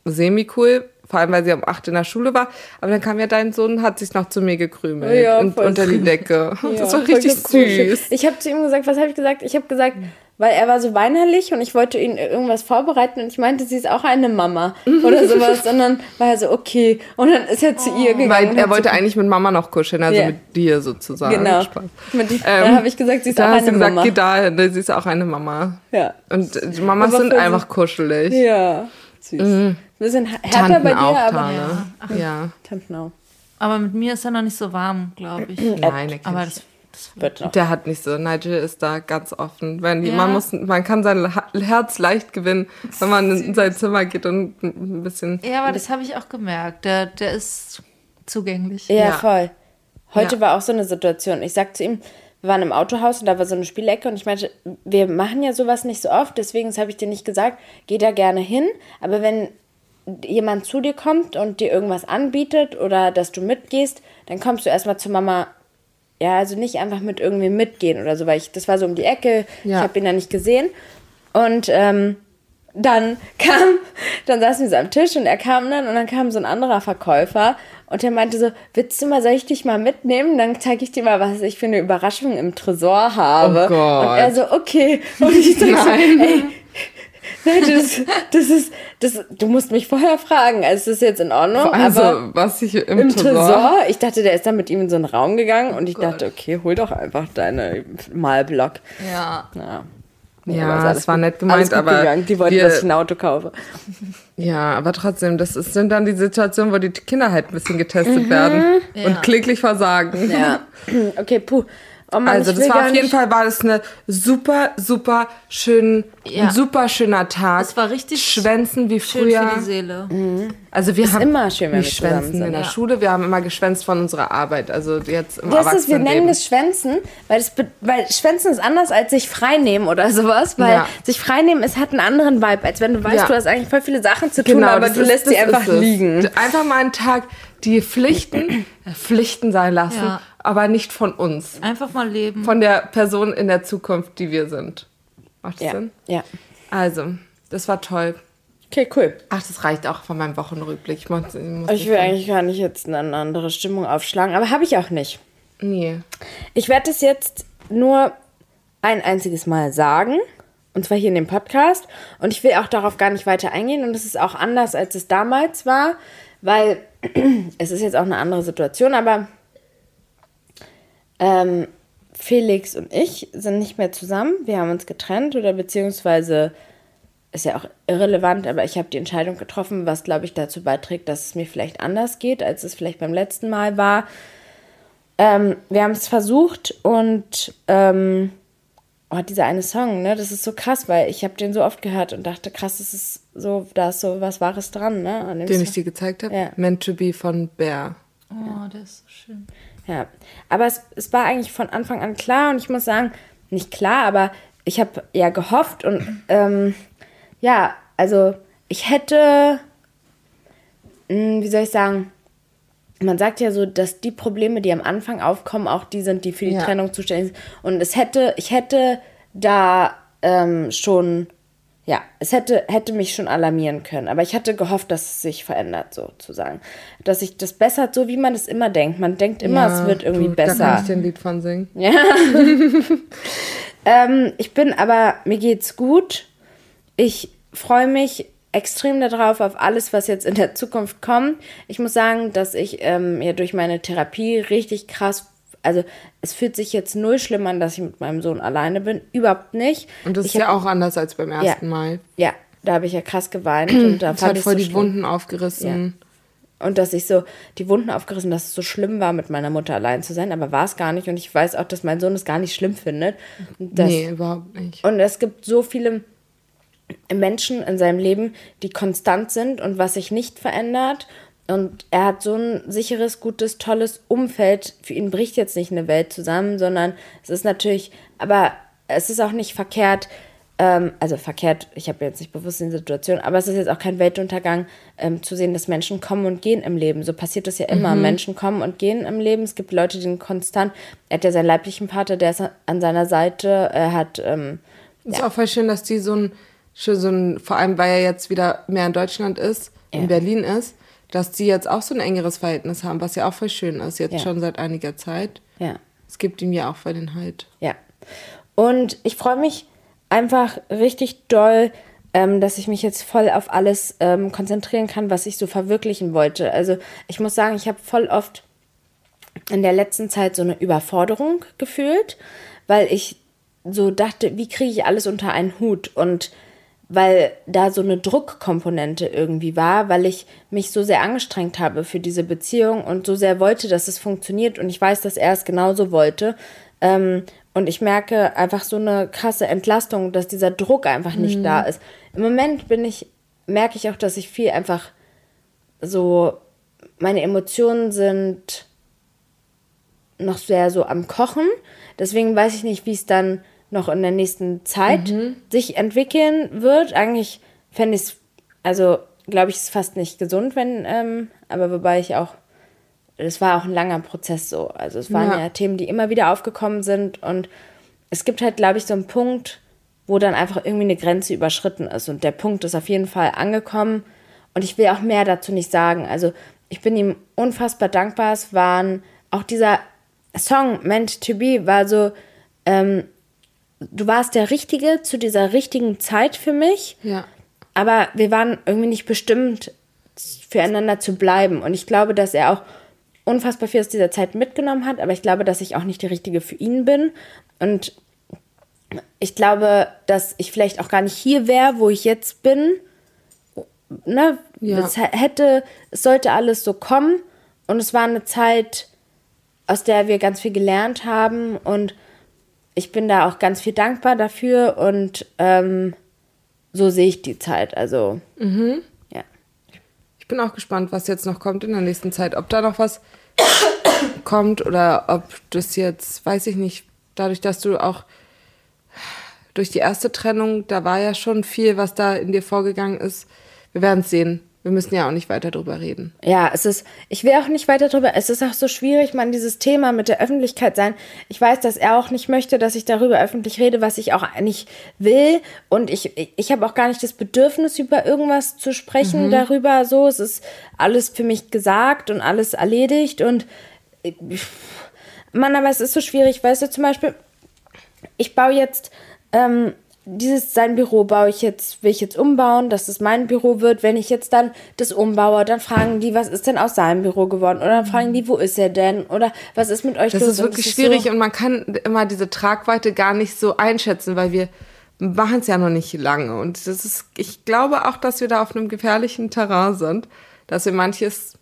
semi-cool, vor allem weil sie um 8 in der Schule war. Aber dann kam ja dein Sohn, hat sich noch zu mir gekrümelt Ja, und, unter die. Decke. Ja, das war richtig cool. süß. Ich habe zu ihm gesagt, was habe ich gesagt? Ich habe gesagt, weil er war so weinerlich und ich wollte ihn irgendwas vorbereiten und ich meinte, sie ist auch eine Mama oder sowas. Und dann war er so, okay. Und dann ist er zu ihr gegangen. Weil er wollte so, eigentlich mit Mama noch kuscheln, also Ja. mit dir sozusagen. Genau. Mit die, Ähm, dann habe ich gesagt, sie ist Da auch hast eine gesagt, Mama. geh dahin, ne, sie ist auch eine Mama. Ja. Und äh, Mamas Aber sind einfach kuschelig. Ja. Süß. Ein bisschen härter bei Tanten dir, auch, aber. Tane. Ja. Tanten auch. Aber mit mir ist er noch nicht so warm, glaube ich. Nein, der Aber das Wird noch. Der hat nicht so. Nigel ist da ganz offen. Wenn Ja. man, muss, man kann sein Herz leicht gewinnen, wenn man in sein Zimmer geht und ein bisschen. Ja, aber das habe ich auch gemerkt. Der, der ist zugänglich. Ja, Ja. voll. Heute Ja. war auch so eine Situation. Ich sag zu ihm, wir waren im Autohaus und da war so eine Spielecke und ich meinte, wir machen ja sowas nicht so oft, deswegen habe ich dir nicht gesagt, geh da gerne hin, aber wenn jemand zu dir kommt und dir irgendwas anbietet oder dass du mitgehst, dann kommst du erstmal zu Mama. Ja, also nicht einfach mit irgendwie mitgehen oder so, weil ich, das war so um die Ecke, Ja. ich habe ihn da nicht gesehen. Und ähm, dann kam, dann saßen wir so am Tisch und er kam dann und dann kam so ein anderer Verkäufer und der meinte so, willst du mal, soll ich dich mal mitnehmen? Dann zeige ich dir mal, was ich für eine Überraschung im Tresor habe. Oh Gott. Und er so, okay. Und ich sag so, ey, Nein, das, das ist, das, du musst mich vorher fragen. Also, es ist jetzt in Ordnung, Also, aber was ich im, im Tresor. Tresor, ich dachte, der ist dann mit ihm in so einen Raum gegangen und ich Gott. dachte, okay, hol doch einfach deine Malblock. Ja. Ja, Ja, aber ist es war nett gemeint, alles gut aber gegangen. Die wollten, wir- dass ich ein Auto kaufe. Ja, aber trotzdem, das ist, sind dann die Situationen, wo die Kinder halt ein bisschen getestet Mhm. werden Ja. und kläglich versagen. Ja. Okay, puh. Oh Mann, Also das war auf jeden Fall war das eine super super schön Ja. ein super schöner Tag. Es war richtig schwänzen wie Schön früher. für die Seele. Also wir Ist haben immer schön, wenn wir schwänzen sind. in der Ja. Schule, wir haben immer geschwänzt von unserer Arbeit. Also jetzt im Das ist, wir nennen das Schwänzen, weil, das, weil Schwänzen ist anders als sich freinehmen oder sowas, weil Ja. sich freinehmen ist, hat einen anderen Vibe, als wenn du weißt, du hast eigentlich voll viele Sachen zu tun, Genau, aber du ist- lässt sie einfach liegen. Einfach mal einen Tag die Pflichten äh, Pflichten sein lassen, Ja. Aber nicht von uns, Einfach mal leben. von der Person in der Zukunft, die wir sind. Macht das Ja, Sinn? ja. Also, das war toll. Okay, cool. Ach, das reicht auch von meinem Wochenrückblick. Ich, muss, ich, muss Ich will eigentlich gar nicht jetzt eine andere Stimmung aufschlagen, aber habe ich auch nicht. Nee. Ich werde es jetzt nur ein einziges Mal sagen. Und zwar hier in dem Podcast. Und ich will auch darauf gar nicht weiter eingehen. Und es ist auch anders, als es damals war. Weil es ist jetzt auch eine andere Situation. Aber ähm, Felix und ich sind nicht mehr zusammen. Wir haben uns getrennt. Oder beziehungsweise ist ja auch irrelevant. Aber ich habe die Entscheidung getroffen, was, glaube ich, dazu beiträgt, dass es mir vielleicht anders geht, als es vielleicht beim letzten Mal war. Ähm, wir haben es versucht und ähm, oh, dieser eine Song, ne, das ist so krass, weil ich habe den so oft gehört und dachte, krass, das ist so, da ist so was Wahres dran, ne? An dem Den Song. ich dir gezeigt habe? Ja. Meant to be von Bear. Oh, der ist so schön. Ja, aber es, es war eigentlich von Anfang an klar und ich muss sagen, nicht klar, aber ich habe ja gehofft und ähm, ja, also ich hätte, mh, wie soll ich sagen, man sagt ja so, dass die Probleme, die am Anfang aufkommen, auch die sind, die für die Ja. Trennung zuständig sind. Und es hätte, ich hätte da ähm, schon, ja, es hätte, hätte mich schon alarmieren können. Aber ich hatte gehofft, dass es sich verändert, sozusagen. Dass sich das bessert, so wie man es immer denkt. Man denkt immer, es wird irgendwie du, Da kann besser. ich dir ein Lied von singen. Ähm, ich bin aber, mir geht's gut. Ich freue mich extrem darauf, auf alles, was jetzt in der Zukunft kommt. Ich muss sagen, dass ich ähm, ja durch meine Therapie richtig krass, also es fühlt sich jetzt null schlimm an, dass ich mit meinem Sohn alleine bin. Überhaupt nicht. Und das ich ist ja hab- auch anders als beim ersten Mal. Ja, da habe ich ja krass geweint und da Es fand hat ich voll so die schlimm. Wunden aufgerissen. Und dass ich so die Wunden aufgerissen, dass es so schlimm war, mit meiner Mutter allein zu sein, aber war es gar nicht. Und ich weiß auch, dass mein Sohn es gar nicht schlimm findet. Dass, nee, überhaupt nicht. Und es gibt so viele Menschen in seinem Leben, die konstant sind und was sich nicht verändert. Und er hat so ein sicheres, gutes, tolles Umfeld. Für ihn bricht jetzt nicht eine Welt zusammen, sondern es ist natürlich, aber es ist auch nicht verkehrt, ähm, also verkehrt, ich habe jetzt nicht bewusst die Situation, aber es ist jetzt auch kein Weltuntergang, ähm, zu sehen, dass Menschen kommen und gehen im Leben. So passiert das ja immer. Menschen kommen und gehen im Leben. Es gibt Leute, die konstant. Er hat ja seinen leiblichen Vater, der ist an seiner Seite. Er hat ähm, Ist auch voll schön, dass die so ein, so ein, vor allem weil er jetzt wieder mehr in Deutschland ist, Ja. in Berlin ist, dass die jetzt auch so ein engeres Verhältnis haben, was ja auch voll schön ist, jetzt Ja. schon seit einiger Zeit. ja. Es gibt ihm ja auch voll den Halt. Ja. Und ich freue mich einfach richtig doll, ähm, dass ich mich jetzt voll auf alles ähm, konzentrieren kann, was ich so verwirklichen wollte. Also ich muss sagen, ich habe voll oft in der letzten Zeit so eine Überforderung gefühlt, weil ich so dachte, wie kriege ich alles unter einen Hut und weil da so eine Druckkomponente irgendwie war, weil ich mich so sehr angestrengt habe für diese Beziehung und so sehr wollte, dass es funktioniert und ich weiß, dass er es genauso wollte. Ähm, und ich merke einfach so eine krasse Entlastung, dass dieser Druck einfach nicht da ist. Im Moment bin ich, merke ich auch, dass ich viel einfach so, meine Emotionen sind noch sehr so am Kochen. Deswegen weiß ich nicht, wie es dann noch in der nächsten Zeit Mhm. sich entwickeln wird. Eigentlich fände ich es, also glaube ich, ist fast nicht gesund, wenn, ähm, aber wobei ich auch, das war auch ein langer Prozess so. Also es waren Ja. ja. Themen, die immer wieder aufgekommen sind und es gibt halt, glaube ich, so einen Punkt, wo dann einfach irgendwie eine Grenze überschritten ist und der Punkt ist auf jeden Fall angekommen und ich will auch mehr dazu nicht sagen. Also ich bin ihm unfassbar dankbar. Es waren auch dieser Song Meant to Be war so, ähm, du warst der Richtige zu dieser richtigen Zeit für mich. Ja. Aber wir waren irgendwie nicht bestimmt, füreinander zu bleiben. Und ich glaube, dass er auch unfassbar viel aus dieser Zeit mitgenommen hat. Aber ich glaube, dass ich auch nicht die Richtige für ihn bin. Und ich glaube, dass ich vielleicht auch gar nicht hier wäre, wo ich jetzt bin. Ne? Ja. Es hätte, es sollte alles so kommen. Und es war eine Zeit, aus der wir ganz viel gelernt haben. Und ich bin da auch ganz viel dankbar dafür. Und ähm, so sehe ich die Zeit. Also, ja. Ich bin auch gespannt, was jetzt noch kommt in der nächsten Zeit. Ob da noch was kommt oder ob das jetzt, weiß ich nicht, dadurch, dass du auch durch die erste Trennung, da war ja schon viel, was da in dir vorgegangen ist. Wir werden es sehen. Wir müssen ja auch nicht weiter drüber reden. Ja, es ist, ich will auch nicht weiter drüber, es ist auch so schwierig, man, dieses Thema mit der Öffentlichkeit sein. Ich weiß, dass er auch nicht möchte, dass ich darüber öffentlich rede, was ich auch nicht will. Und ich, ich, habe auch gar nicht das Bedürfnis, über irgendwas zu sprechen darüber. So, es ist alles für mich gesagt und alles erledigt. Und Mann, aber es ist so schwierig, weißt du, zum Beispiel, ich baue jetzt ähm, dieses sein Büro baue ich jetzt, will ich jetzt umbauen, dass es mein Büro wird. Wenn ich jetzt dann das umbaue, dann fragen die, was ist denn aus seinem Büro geworden? Oder dann fragen die, wo ist er denn? Oder was ist mit euch Das los? ist Und wirklich schwierig so, und man kann immer diese Tragweite gar nicht so einschätzen, weil wir machen es ja noch nicht lange. Und das ist, ich glaube auch, dass wir da auf einem gefährlichen Terrain sind, dass wir manches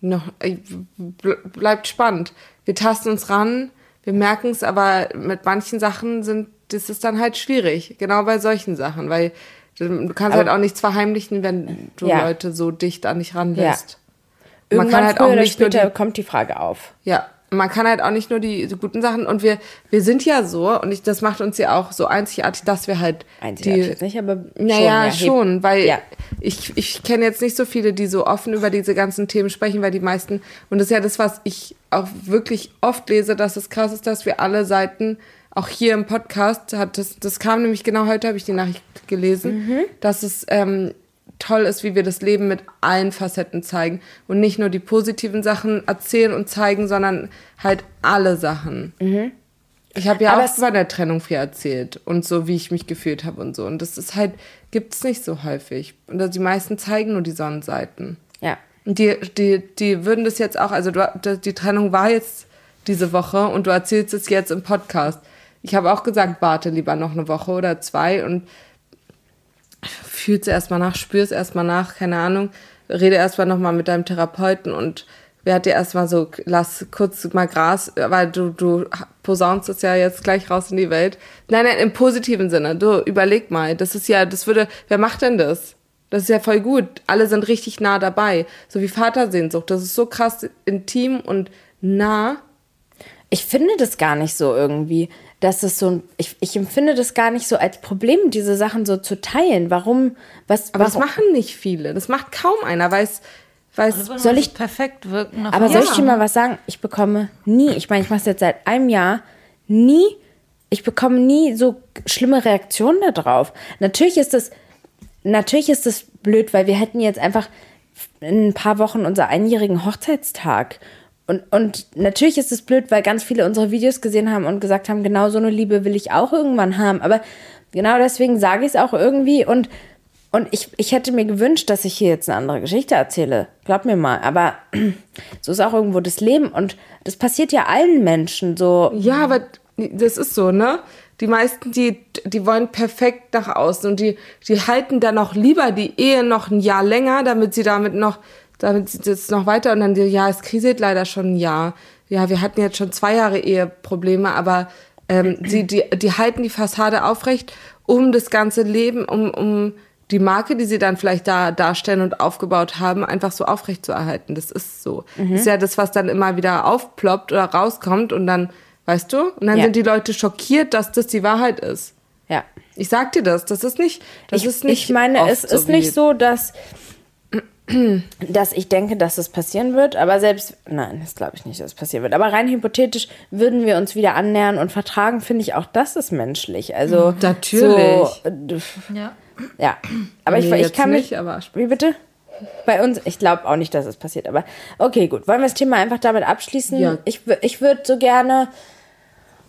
noch äh, ble- bleibt spannend. Wir tasten uns ran, wir merken es, aber mit manchen Sachen sind, das ist dann halt schwierig. Genau bei solchen Sachen, weil du kannst Aber- halt auch nichts verheimlichen, wenn du Ja. Leute so dicht an dich ranlässt. irgendwann Man kann halt auch nicht nur später die, kommt die Frage auf. ja, man kann halt auch nicht nur die, die guten Sachen und wir, wir sind ja so und ich, das macht uns ja auch so einzigartig, dass wir halt Einzigartig die, nicht, aber naja, schon. schon, ja, weil Ja. ich, ich kenne jetzt nicht so viele, die so offen über diese ganzen Themen sprechen, weil die meisten, und das ist ja das, was ich auch wirklich oft lese, dass es krass ist, dass wir alle Seiten, auch hier im Podcast, hat das, das kam nämlich genau heute, habe ich die Nachricht gelesen, Mhm. dass es ähm, toll ist, wie wir das Leben mit allen Facetten zeigen und nicht nur die positiven Sachen erzählen und zeigen, sondern halt alle Sachen. Ich habe ja Mhm. Aber auch es- bei der Trennung viel erzählt und so, wie ich mich gefühlt habe und so. Und das ist halt, gibt's nicht so häufig. Und die meisten zeigen nur die Sonnenseiten. ja. Und die, die, die würden das jetzt auch, also du, die Trennung war jetzt diese Woche und du erzählst es jetzt im Podcast. Ich habe auch gesagt, warte lieber noch eine Woche oder zwei und fühl's erstmal nach, spür's erstmal nach, keine Ahnung, rede erstmal nochmal mit deinem Therapeuten und werd dir erstmal so, lass kurz mal Gras, weil du, du posaunst es ja jetzt gleich raus in die Welt. Nein, nein, im positiven Sinne. Du, überleg mal, das ist ja, das würde, wer macht denn das? Das ist ja voll gut. Alle sind richtig nah dabei. So wie Vatersehnsucht. Das ist so krass intim und nah. Ich finde das gar nicht so irgendwie, dass es so ein, ich, ich empfinde das gar nicht so als Problem, diese Sachen so zu teilen. Warum, was, Aber das warum, machen nicht viele. Das macht kaum einer, weil es, weil es Soll ich- perfekt wirken? Aber soll ich dir mal was sagen? Ich bekomme nie, ich meine, ich mache es jetzt seit einem Jahr, nie, ich bekomme nie so schlimme Reaktionen darauf. Natürlich ist das, natürlich ist das blöd, weil wir hätten jetzt einfach in ein paar Wochen unser einjährigen Hochzeitstag. Und, und natürlich ist es blöd, weil ganz viele unsere Videos gesehen haben und gesagt haben, genau so eine Liebe will ich auch irgendwann haben. Aber genau deswegen sage ich es auch irgendwie. Und, und ich, ich hätte mir gewünscht, dass ich hier jetzt eine andere Geschichte erzähle. Glaub mir mal. Aber so ist auch irgendwo das Leben. Und das passiert ja allen Menschen so. Ja, aber das ist so, ne? Die meisten, die, die wollen perfekt nach außen und die, die halten dann auch lieber die Ehe noch ein Jahr länger, damit sie damit noch, damit das noch weiter und dann, die, ja, es kriselt leider schon ein Jahr. Ja, wir hatten jetzt schon zwei Jahre Eheprobleme, aber ähm, sie, die, die halten die Fassade aufrecht, um das ganze Leben, um, um die Marke, die sie dann vielleicht da darstellen und aufgebaut haben, einfach so aufrecht zu erhalten. Das ist so. Mhm. Das ist ja das, was dann immer wieder aufploppt oder rauskommt und dann, weißt du, und dann Ja. sind die Leute schockiert, dass das die Wahrheit ist. Ja. Ich sag dir das, das ist nicht, das ich, ist nicht. ich meine, es ist nicht so, dass, dass ich denke, dass es passieren wird, aber selbst, nein, das glaube ich nicht, dass es passieren wird. Aber rein hypothetisch würden wir uns wieder annähern und vertragen, finde ich auch, das ist menschlich. Also, Natürlich. So, äh, Ja. ja. Aber ich, Nee, ich jetzt kann mich. nicht, aber- Wie bitte? Bei uns, ich glaube auch nicht, dass es passiert, aber okay, gut. Wollen wir das Thema einfach damit abschließen? Ja. Ich, ich würde so gerne.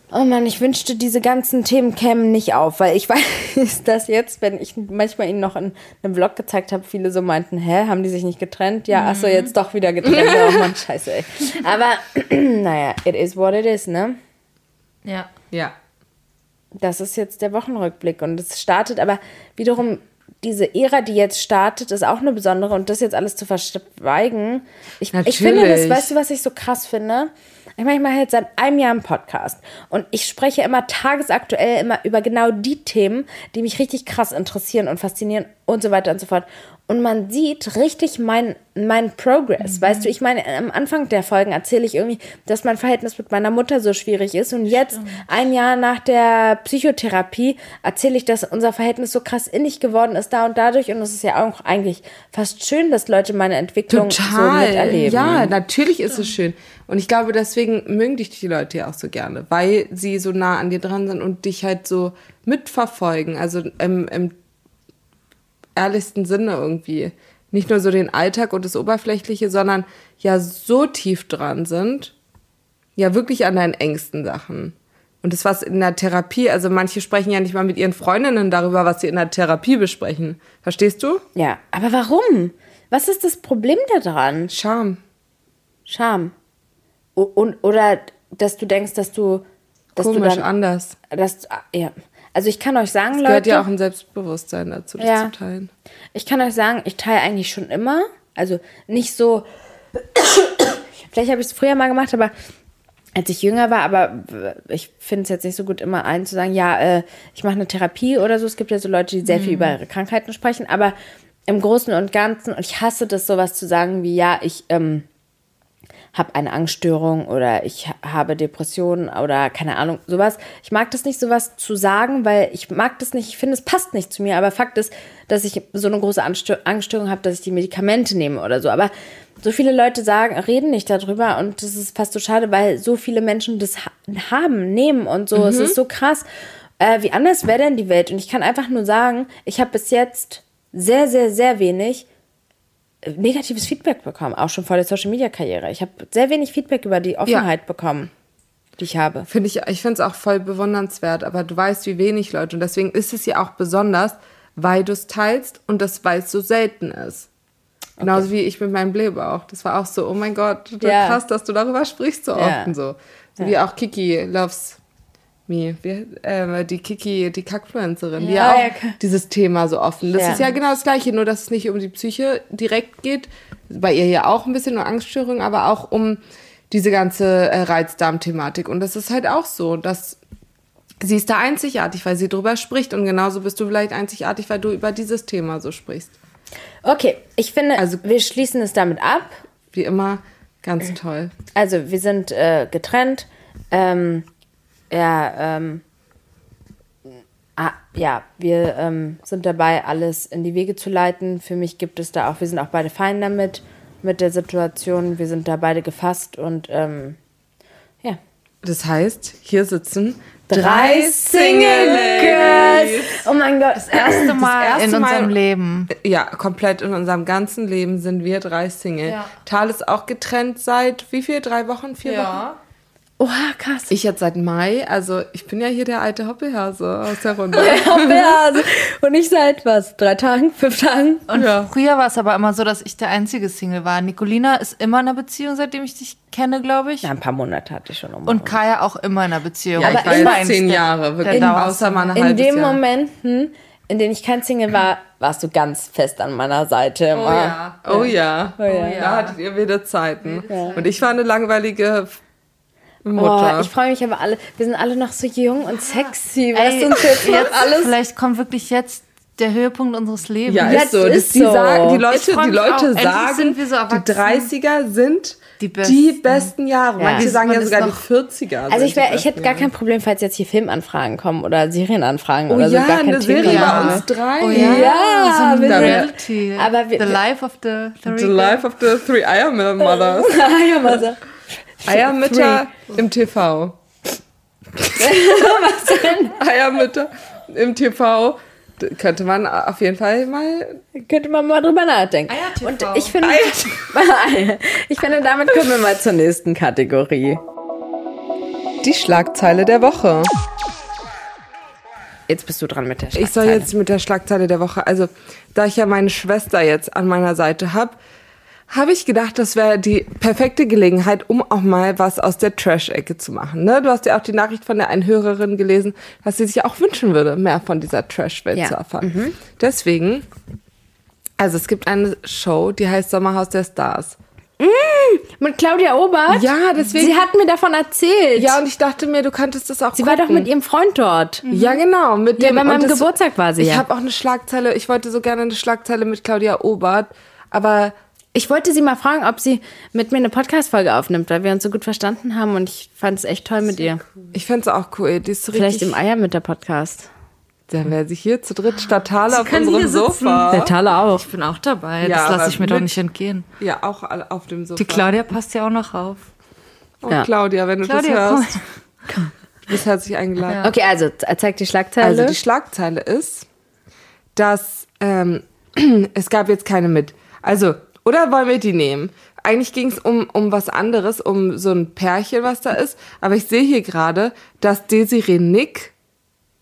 Oh Mann, ich wünschte, diese ganzen Themen kämen nicht auf, weil ich weiß, dass jetzt, wenn ich manchmal ihnen noch in einem Vlog gezeigt habe, viele so meinten, hä, haben die sich nicht getrennt? Ja, ach so, jetzt doch wieder getrennt. Oh Mann, scheiße, ey. Aber, naja, it is what it is, ne? Ja. Ja. Das ist jetzt der Wochenrückblick und es startet aber wiederum diese Ära, die jetzt startet, ist auch eine besondere und das jetzt alles zu verschweigen. Ich, ich finde das, Natürlich. weißt du, was ich so krass finde? Ich meine, ich mache jetzt seit einem Jahr einen Podcast und ich spreche immer tagesaktuell immer über genau die Themen, die mich richtig krass interessieren und faszinieren und so weiter und so fort. Und man sieht richtig mein, mein Progress. Weißt du, ich meine, am Anfang der Folgen erzähle ich irgendwie, dass mein Verhältnis mit meiner Mutter so schwierig ist. Und jetzt, ein Jahr nach der Psychotherapie, erzähle ich, dass unser Verhältnis so krass innig geworden ist da und dadurch. Und es ist ja auch eigentlich fast schön, dass Leute meine Entwicklung so Total. miterleben. Ja, natürlich ist es schön. Und ich glaube, deswegen mögen dich die Leute ja auch so gerne, weil sie so nah an dir dran sind und dich halt so mitverfolgen. Also im, im ehrlichsten Sinne irgendwie. Nicht nur so den Alltag und das Oberflächliche, sondern ja so tief dran sind. Ja, wirklich an deinen engsten Sachen. Und das, was in der Therapie, also manche sprechen ja nicht mal mit ihren Freundinnen darüber, was sie in der Therapie besprechen. Verstehst du? Ja, aber warum? Was ist das Problem daran? Scham. Scham. O und, oder dass du denkst, dass du. Dass Komisch, du dann, anders. dass, ja. Also ich kann euch sagen, Es Leute. gehört ja auch ein Selbstbewusstsein dazu, das Ja. zu teilen. Ich kann euch sagen, ich teile eigentlich schon immer. Also nicht so. Vielleicht habe ich es früher mal gemacht, aber als ich jünger war, aber ich finde es jetzt nicht so gut, immer allen zu sagen, ja, äh, ich mache eine Therapie oder so. Es gibt ja so Leute, die sehr viel über ihre Krankheiten sprechen, aber im Großen und Ganzen, und ich hasse das, sowas zu sagen wie, ja, ich ähm, habe eine Angststörung oder ich ha- habe Depressionen oder keine Ahnung, sowas. Ich mag das nicht, sowas zu sagen, weil ich mag das nicht, ich finde, es passt nicht zu mir. Aber Fakt ist, dass ich so eine große Angststörung habe, dass ich die Medikamente nehme oder so. Aber so viele Leute sagen, reden nicht darüber und das ist fast so schade, weil so viele Menschen das ha haben, nehmen und so. Es ist so krass. Äh, wie anders wäre denn die Welt? Und ich kann einfach nur sagen, ich habe bis jetzt sehr, sehr, sehr wenig negatives Feedback bekommen, auch schon vor der Social Media Karriere. Ich habe sehr wenig Feedback über die Offenheit bekommen, die ich habe. Finde ich, ich finde es auch voll bewundernswert, aber du weißt, wie wenig Leute. Und deswegen ist es ja auch besonders, weil du es teilst und das, weil es so selten ist. Genauso wie ich mit meinem Blähbauch. Das war auch so, oh mein Gott, Ja. krass, dass du darüber sprichst so Ja. oft und so. So wie auch Kiki loves. Wie, äh, die Kiki, die Kackfluencerin, die ja Ja, auch ja, dieses Thema so offen. Das Ja. ist ja genau das Gleiche, nur dass es nicht um die Psyche direkt geht. Bei ihr ja auch ein bisschen um Angststörung, aber auch um diese ganze äh, Reizdarm-Thematik. Und das ist halt auch so, dass sie ist da einzigartig, weil sie drüber spricht. Und genauso bist du vielleicht einzigartig, weil du über dieses Thema so sprichst. Okay, ich finde, Also- wir schließen es damit ab. Wie immer, ganz toll. Also, wir sind äh, getrennt. Ähm, ja, ähm, ah, ja, wir ähm, sind dabei, alles in die Wege zu leiten. Für mich gibt es da auch, wir sind auch beide fein damit, mit der Situation. Wir sind da beide gefasst und ähm, ja. Das heißt, hier sitzen Drei Single Girls. Oh mein Gott. Das erste Mal erste in Mal- unserem Leben. Ja, komplett in unserem ganzen Leben sind wir drei Single. Ja. Tal ist auch getrennt seit wie viel? Drei Wochen? Vier Wochen? Oha, krass. Ich jetzt seit Mai. Also ich bin ja hier der alte Hoppelhase aus der Runde. ja, also, und ich seit was? Drei Tagen? Fünf Tagen? Und Ja. früher war es aber immer so, dass ich der einzige Single war. Nicolina ist immer in einer Beziehung, seitdem ich dich kenne, glaube ich. Ja, ein paar Monate hatte ich schon um. Und Kaya auch immer in einer Beziehung. Ja, ich Aber war immer jetzt zehn Jahre, wirklich. der Dauer- Außer mal ein in den Jahr. Momenten, in denen ich kein Single war, warst du ganz fest an meiner Seite immer. Oh ja. Oh ja. ja. Da hattet ihr wieder Zeiten. Und ich war eine langweilige Oh, Mutter. ich freue mich aber alle. Wir sind alle noch so jung und sexy. Ey, Weißt du, uns jetzt jetzt, alles. Vielleicht kommt wirklich jetzt der Höhepunkt unseres Lebens. Ja, Ja, ist so. ist die, so. sagen, die Leute, die Leute sagen, sind wir so die erwachsen. 30er sind Die die besten. besten, Jahre. Ja. Manche sagen Mal ja sogar die noch- 40er. Also ich, wär, die ich hätte besten gar kein Problem, falls jetzt hier Filmanfragen kommen oder Serienanfragen Oh oder so. ja, gar kein eine Thema. Serie Ja. bei uns drei. Oh ja, Ja, so ein wir sind- Reality. Aber wir- the life of the three. The life of the three Eiermütter Mothers. was er- Eiermütter im TV. Eiermütter im TV. Könnte man auf jeden Fall mal. Könnte man mal drüber nachdenken. Eier-TV. Und ich finde, ich finde, damit kommen wir mal zur nächsten Kategorie. Die Schlagzeile der Woche. Jetzt bist du dran mit der Ich soll Schlagzeile. jetzt mit der Schlagzeile der Woche. Also, da ich ja meine Schwester jetzt an meiner Seite habe, habe ich gedacht, das wäre die perfekte Gelegenheit, um auch mal was aus der Trash-Ecke zu machen. Ne? Du hast ja auch die Nachricht von der einen Hörerin gelesen, dass sie sich auch wünschen würde, mehr von dieser Trash-Welt Ja. zu erfahren. Deswegen, also es gibt eine Show, die heißt Sommerhaus der Stars. Mit Claudia Obert? Ja, deswegen- Sie hat mir davon erzählt. Ja, und ich dachte mir, du könntest das auch Sie war doch mit ihrem Freund dort. Ja, genau. Mit Ja, dem, bei meinem Geburtstag war sie Ich ja. habe auch eine Schlagzeile, ich wollte so gerne eine Schlagzeile mit Claudia Obert, aber Ich wollte sie mal fragen, ob sie mit mir eine Podcast-Folge aufnimmt, weil wir uns so gut verstanden haben und ich fand es echt toll mit ihr. ich fände es auch cool. Die ist so Vielleicht im Eier mit der Podcast. Dann wäre sie hier zu dritt statt Thaler auf unserem. Sofa. Der Thaler auch. Ich bin auch dabei. Ja, das lasse ich mir doch nicht entgehen. Ja, auch alle auf dem Sofa. Die Claudia passt ja auch noch auf. Oh, Ja. Claudia, wenn du Claudia, das komm. hörst. Du bist herzlich eingeladen. Okay, also zeig die Schlagzeile. Also die Schlagzeile ist, dass ähm, es gab jetzt keine mit. Also, oder wollen wir die nehmen? Eigentlich ging es um, um was anderes, um so ein Pärchen, was da ist. Aber ich sehe hier gerade, dass Desiree Nick,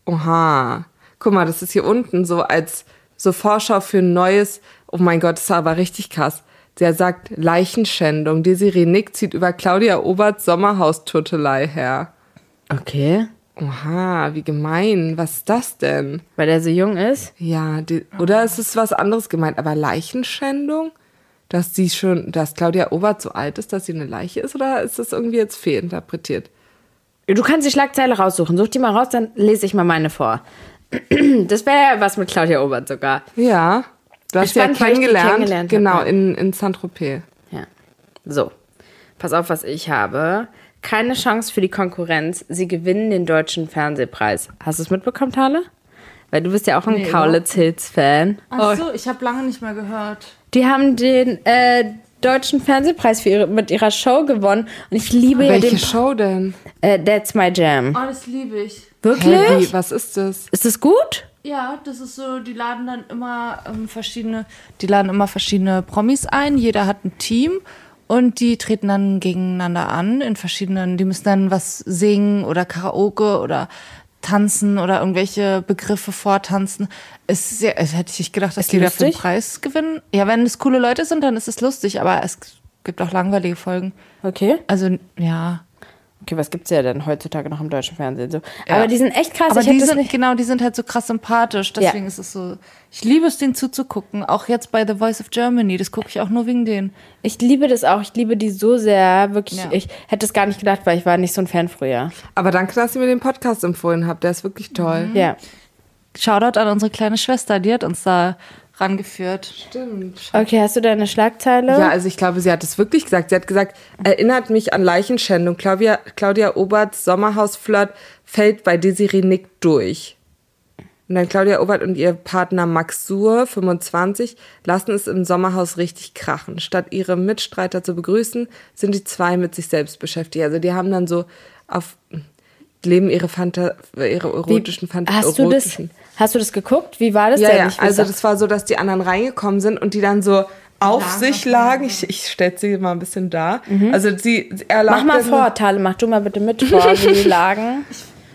oha, guck mal, das ist hier unten so als so Vorschau für ein neues, oh mein Gott, das war aber richtig krass. Der sagt Leichenschändung. Desiree Nick zieht über Claudia Oberts Sommerhausturtelei her. okay. Oha, wie gemein. Was ist das denn? Weil er so jung ist. Ja, die, oder ist es was anderes gemeint? Aber Leichenschändung? Dass sie schon, dass Claudia Obert so alt ist, dass sie eine Leiche ist? Oder ist das irgendwie jetzt fehlinterpretiert? Du kannst die Schlagzeile raussuchen. Such die mal raus, dann lese ich mal meine vor. Das wäre ja was mit Claudia Obert sogar. Ja. Du hast sie ja Spannend, die kennengelernt. kennengelernt hab, genau, ja. in, in Saint-Tropez. Ja. So. Pass auf, was ich habe. Keine Chance für die Konkurrenz. Sie gewinnen den deutschen Fernsehpreis. Hast du es mitbekommen, Thale? Weil du bist ja auch ein Nee, Kaulitz Hills Fan. Ach so, ich habe lange nicht mehr gehört. Die haben den äh, deutschen Fernsehpreis für ihre, mit ihrer Show gewonnen und ich liebe ja Welche den. Show denn? Äh, That's my jam. Oh, das liebe ich. Wirklich? Wie, was ist das? Ist das gut? Ja, das ist so, die laden dann immer ähm, verschiedene, die laden immer verschiedene Promis ein. Jeder hat ein Team und die treten dann gegeneinander an in verschiedenen, die müssen dann was singen oder Karaoke oder tanzen oder irgendwelche Begriffe vortanzen. Es ist sehr, es hätte ich nicht gedacht, dass Ist die dafür einen lustig? Preis gewinnen. Ja, wenn es coole Leute sind, dann ist es lustig, aber es gibt auch langweilige Folgen. Okay. Also, ja. Okay, was gibt's ja denn heutzutage noch im deutschen Fernsehen? So. Ja. Aber die sind echt krass. Aber ich die sind, nicht. genau, die sind halt so krass sympathisch. Deswegen Ja. ist es so. Ich liebe es, denen zuzugucken. Auch jetzt bei The Voice of Germany. Das gucke ich auch nur wegen denen. Ich liebe das auch. Ich liebe die so sehr. Wirklich. Ja. Ich hätte es gar nicht gedacht, weil ich war nicht so ein Fan früher. Aber danke, dass ihr mir den Podcast empfohlen habt. Der ist wirklich toll. Ja. Shoutout an unsere kleine Schwester, die hat uns da rangeführt. Stimmt. Okay, hast du deine Schlagzeile? Ja, also ich glaube, sie hat es wirklich gesagt. Sie hat gesagt, erinnert mich an Leichenschändung. Claudia, Claudia Oberts Sommerhausflirt fällt bei Desiree Nick durch. Und dann Claudia Obert und ihr Partner Max Suhr, 25, lassen es im Sommerhaus richtig krachen. Statt ihre Mitstreiter zu begrüßen, sind die zwei mit sich selbst beschäftigt. Also die haben dann so auf leben ihre Fanta ihre erotischen Fantasien. hast du das? Hast du das geguckt? Wie war das Ja, denn? ja, also das war so, dass die anderen reingekommen sind und die dann so auf sich lagen. Ich, ich stelle sie mal ein bisschen da. Also sie, er lag Mhm. Mach mal vor, Tale, mach du mal bitte mit vor, wie die lagen.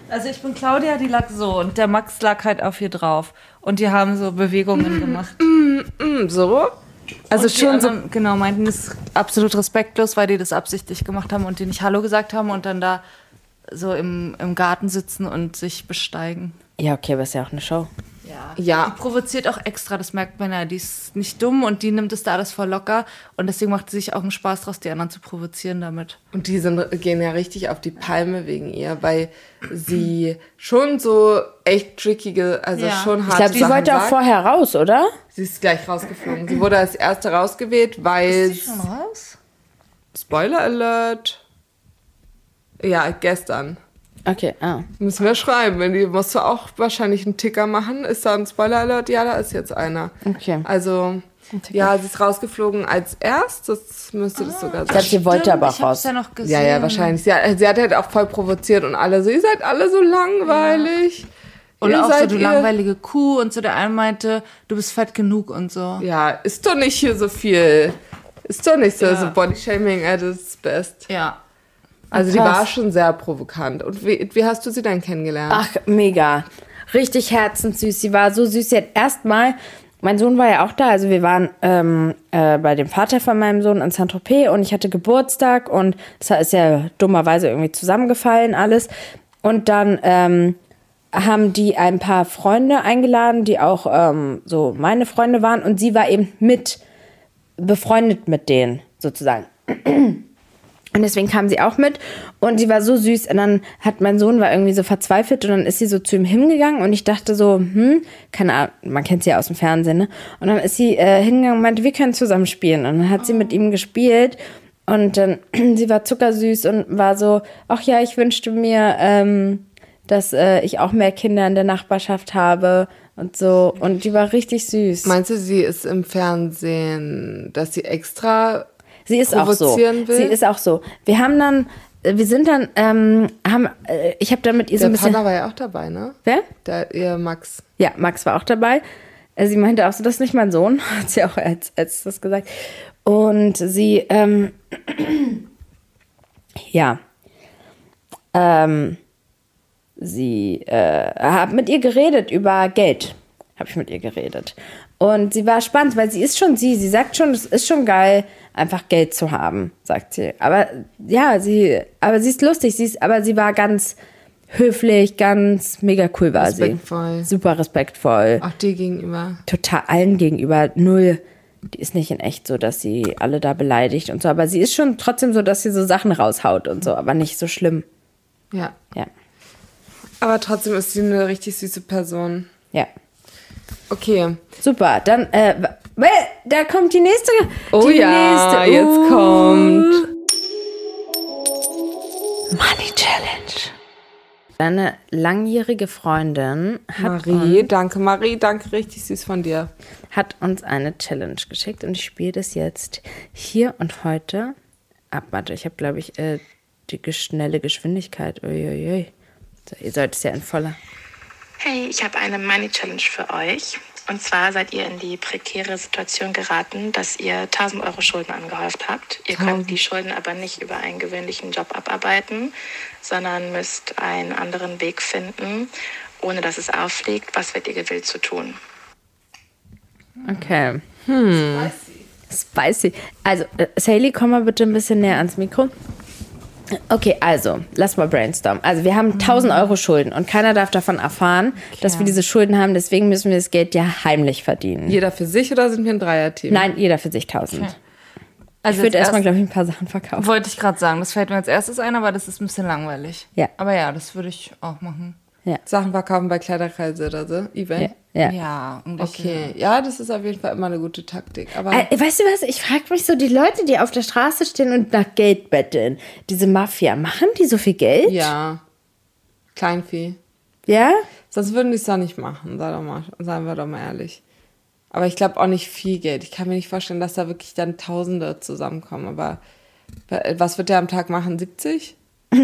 Also ich bin Claudia, die lag so und der Max lag halt auf ihr drauf. Und die haben so Bewegungen gemacht. Mm, so. Also und die schon so. Genau, meinten das ist absolut respektlos, weil die das absichtlich gemacht haben und die nicht Hallo gesagt haben und dann da so im, im Garten sitzen und sich besteigen. Ja, okay, aber ist ja auch eine Show. Ja. Ja. Die provoziert auch extra, das merkt man ja. Die ist nicht dumm und die nimmt es da alles voll locker. Und deswegen macht sie sich auch einen Spaß draus, die anderen zu provozieren damit. Und die sind, gehen ja richtig auf die Palme wegen ihr, weil sie schon so echt trickige, also Ja. schon Ich harte glaube, sie Sachen wollte auch sagt. vorher raus, oder? Sie ist gleich rausgeflogen. Sie wurde als erste rausgewählt, weil... raus? Spoiler Alert. Ja, gestern. Okay, ah. Müssen wir schreiben. Wenn die musst du auch wahrscheinlich einen Ticker machen. Ist da ein Spoiler Alert? Ja, da ist jetzt einer. Okay. Also, ja, sie ist rausgeflogen als erstes. Müsste das sogar Ich glaube, sein. sie wollte aber auch ich raus. ja noch gesehen. Ja, ja, wahrscheinlich. Sie hat, sie hat halt auch voll provoziert und alle so, ihr seid alle so langweilig. Und Ihr auch so, seid du langweilige Kuh. Und so der eine meinte, du bist fett genug und so. Ja, ist doch nicht hier so viel. Ist doch nicht so, Ja. so Bodyshaming at its best. Ja. Also die Krass. war schon sehr provokant. Und wie, wie hast du sie denn kennengelernt? Ach, mega. Richtig herzenssüß. Sie war so süß. Sie hat erstmal, mein Sohn war ja auch da, also wir waren ähm, äh, bei dem Vater von meinem Sohn in Saint-Tropez und ich hatte Geburtstag und das ist ja dummerweise irgendwie zusammengefallen alles. Und dann ähm, haben die ein paar Freunde eingeladen, die auch ähm, so meine Freunde waren und sie war eben mit befreundet mit denen sozusagen. Und deswegen kam sie auch mit und sie war so süß. Und dann hat mein Sohn war irgendwie so verzweifelt und dann ist sie so zu ihm hingegangen und ich dachte so, hm, keine Ahnung, man kennt sie ja aus dem Fernsehen, ne? Und dann ist sie äh, hingegangen und meinte, wir können zusammen spielen. Und dann hat sie mit ihm gespielt und dann, sie war zuckersüß und war so, ach ja, ich wünschte mir, ähm, dass äh, ich auch mehr Kinder in der Nachbarschaft habe und so. Und die war richtig süß. Meinst du, sie ist im Fernsehen, dass sie extra Sie ist auch so. will? Sie ist auch so. Wir haben dann, äh, wir sind dann, ähm, haben, äh, ich habe dann mit ihr so ein bisschen. Partner war ja auch dabei, ne? Wer? Der, ihr Max. Ja, Max war auch dabei. Äh, Sie meinte auch so, das ist nicht mein Sohn, hat sie auch als, als das gesagt. Und sie, ähm, ja, ähm, sie äh, hat mit ihr geredet über Geld. Habe ich mit ihr geredet. Und sie war spannend, weil sie ist schon sie. Sie sagt schon, es ist schon geil, einfach Geld zu haben, sagt sie. Aber ja, sie, aber sie ist lustig. Sie ist, aber sie war ganz höflich, ganz mega cool war Respektvoll. sie. Super respektvoll. Auch dir gegenüber. Total allen gegenüber. Null. Die ist nicht in echt so, dass sie alle da beleidigt und so. Aber sie ist schon trotzdem so, dass sie so Sachen raushaut und so. Aber nicht so schlimm. Ja. Ja. Aber trotzdem ist sie eine richtig süße Person. Ja. Okay. Super. Dann, äh, da kommt die nächste. Oh die ja, nächste. jetzt Uh. kommt. Money Challenge. Deine langjährige Freundin hat, Marie, danke Marie, danke, richtig süß von dir. hat uns eine Challenge geschickt und ich spiele das jetzt hier und heute ab. Warte, ich habe, glaube ich, äh, die schnelle Geschwindigkeit. Uiuiui. So, ihr sollt es ja in voller. Hey, ich habe eine Money-Challenge für euch. Und zwar seid ihr in die prekäre Situation geraten, dass ihr 1000 Euro Schulden angehäuft habt. Ihr könnt die Schulden aber nicht über einen gewöhnlichen Job abarbeiten, sondern müsst einen anderen Weg finden, ohne dass es auffliegt. Was wird ihr gewillt zu tun? Okay. Hm. Spicy. Also, äh, Sally, komm mal bitte ein bisschen näher ans Mikro. Okay, also, lass mal brainstormen. Also, wir haben 1000 Euro Schulden und keiner darf davon erfahren, dass wir diese Schulden haben. Deswegen müssen wir das Geld ja heimlich verdienen. Jeder für sich oder sind wir ein Dreierteam? Nein, jeder für sich 1000. Ich Also würde jetzt erstmal, erst- glaube ich, ein paar Sachen verkaufen. Wollte ich gerade sagen, das fällt mir als erstes ein, aber das ist ein bisschen langweilig. Ja. Aber ja, das würde ich auch machen. Sachen verkaufen bei Kleiderkreise oder so, Event. Ja. Ja, irgendwelche- Okay, ja, das ist auf jeden Fall immer eine gute Taktik. Aber Äh, weißt du was? Ich frage mich so, die Leute, die auf der Straße stehen und nach Geld betteln, diese Mafia, machen die so viel Geld? ja, Kleinvieh. Ja? Sonst würden die es doch nicht machen, sei doch mal, seien wir doch mal ehrlich. Aber ich glaube auch nicht viel Geld. Ich kann mir nicht vorstellen, dass da wirklich dann Tausende zusammenkommen. Aber äh, was wird der am Tag machen? 70?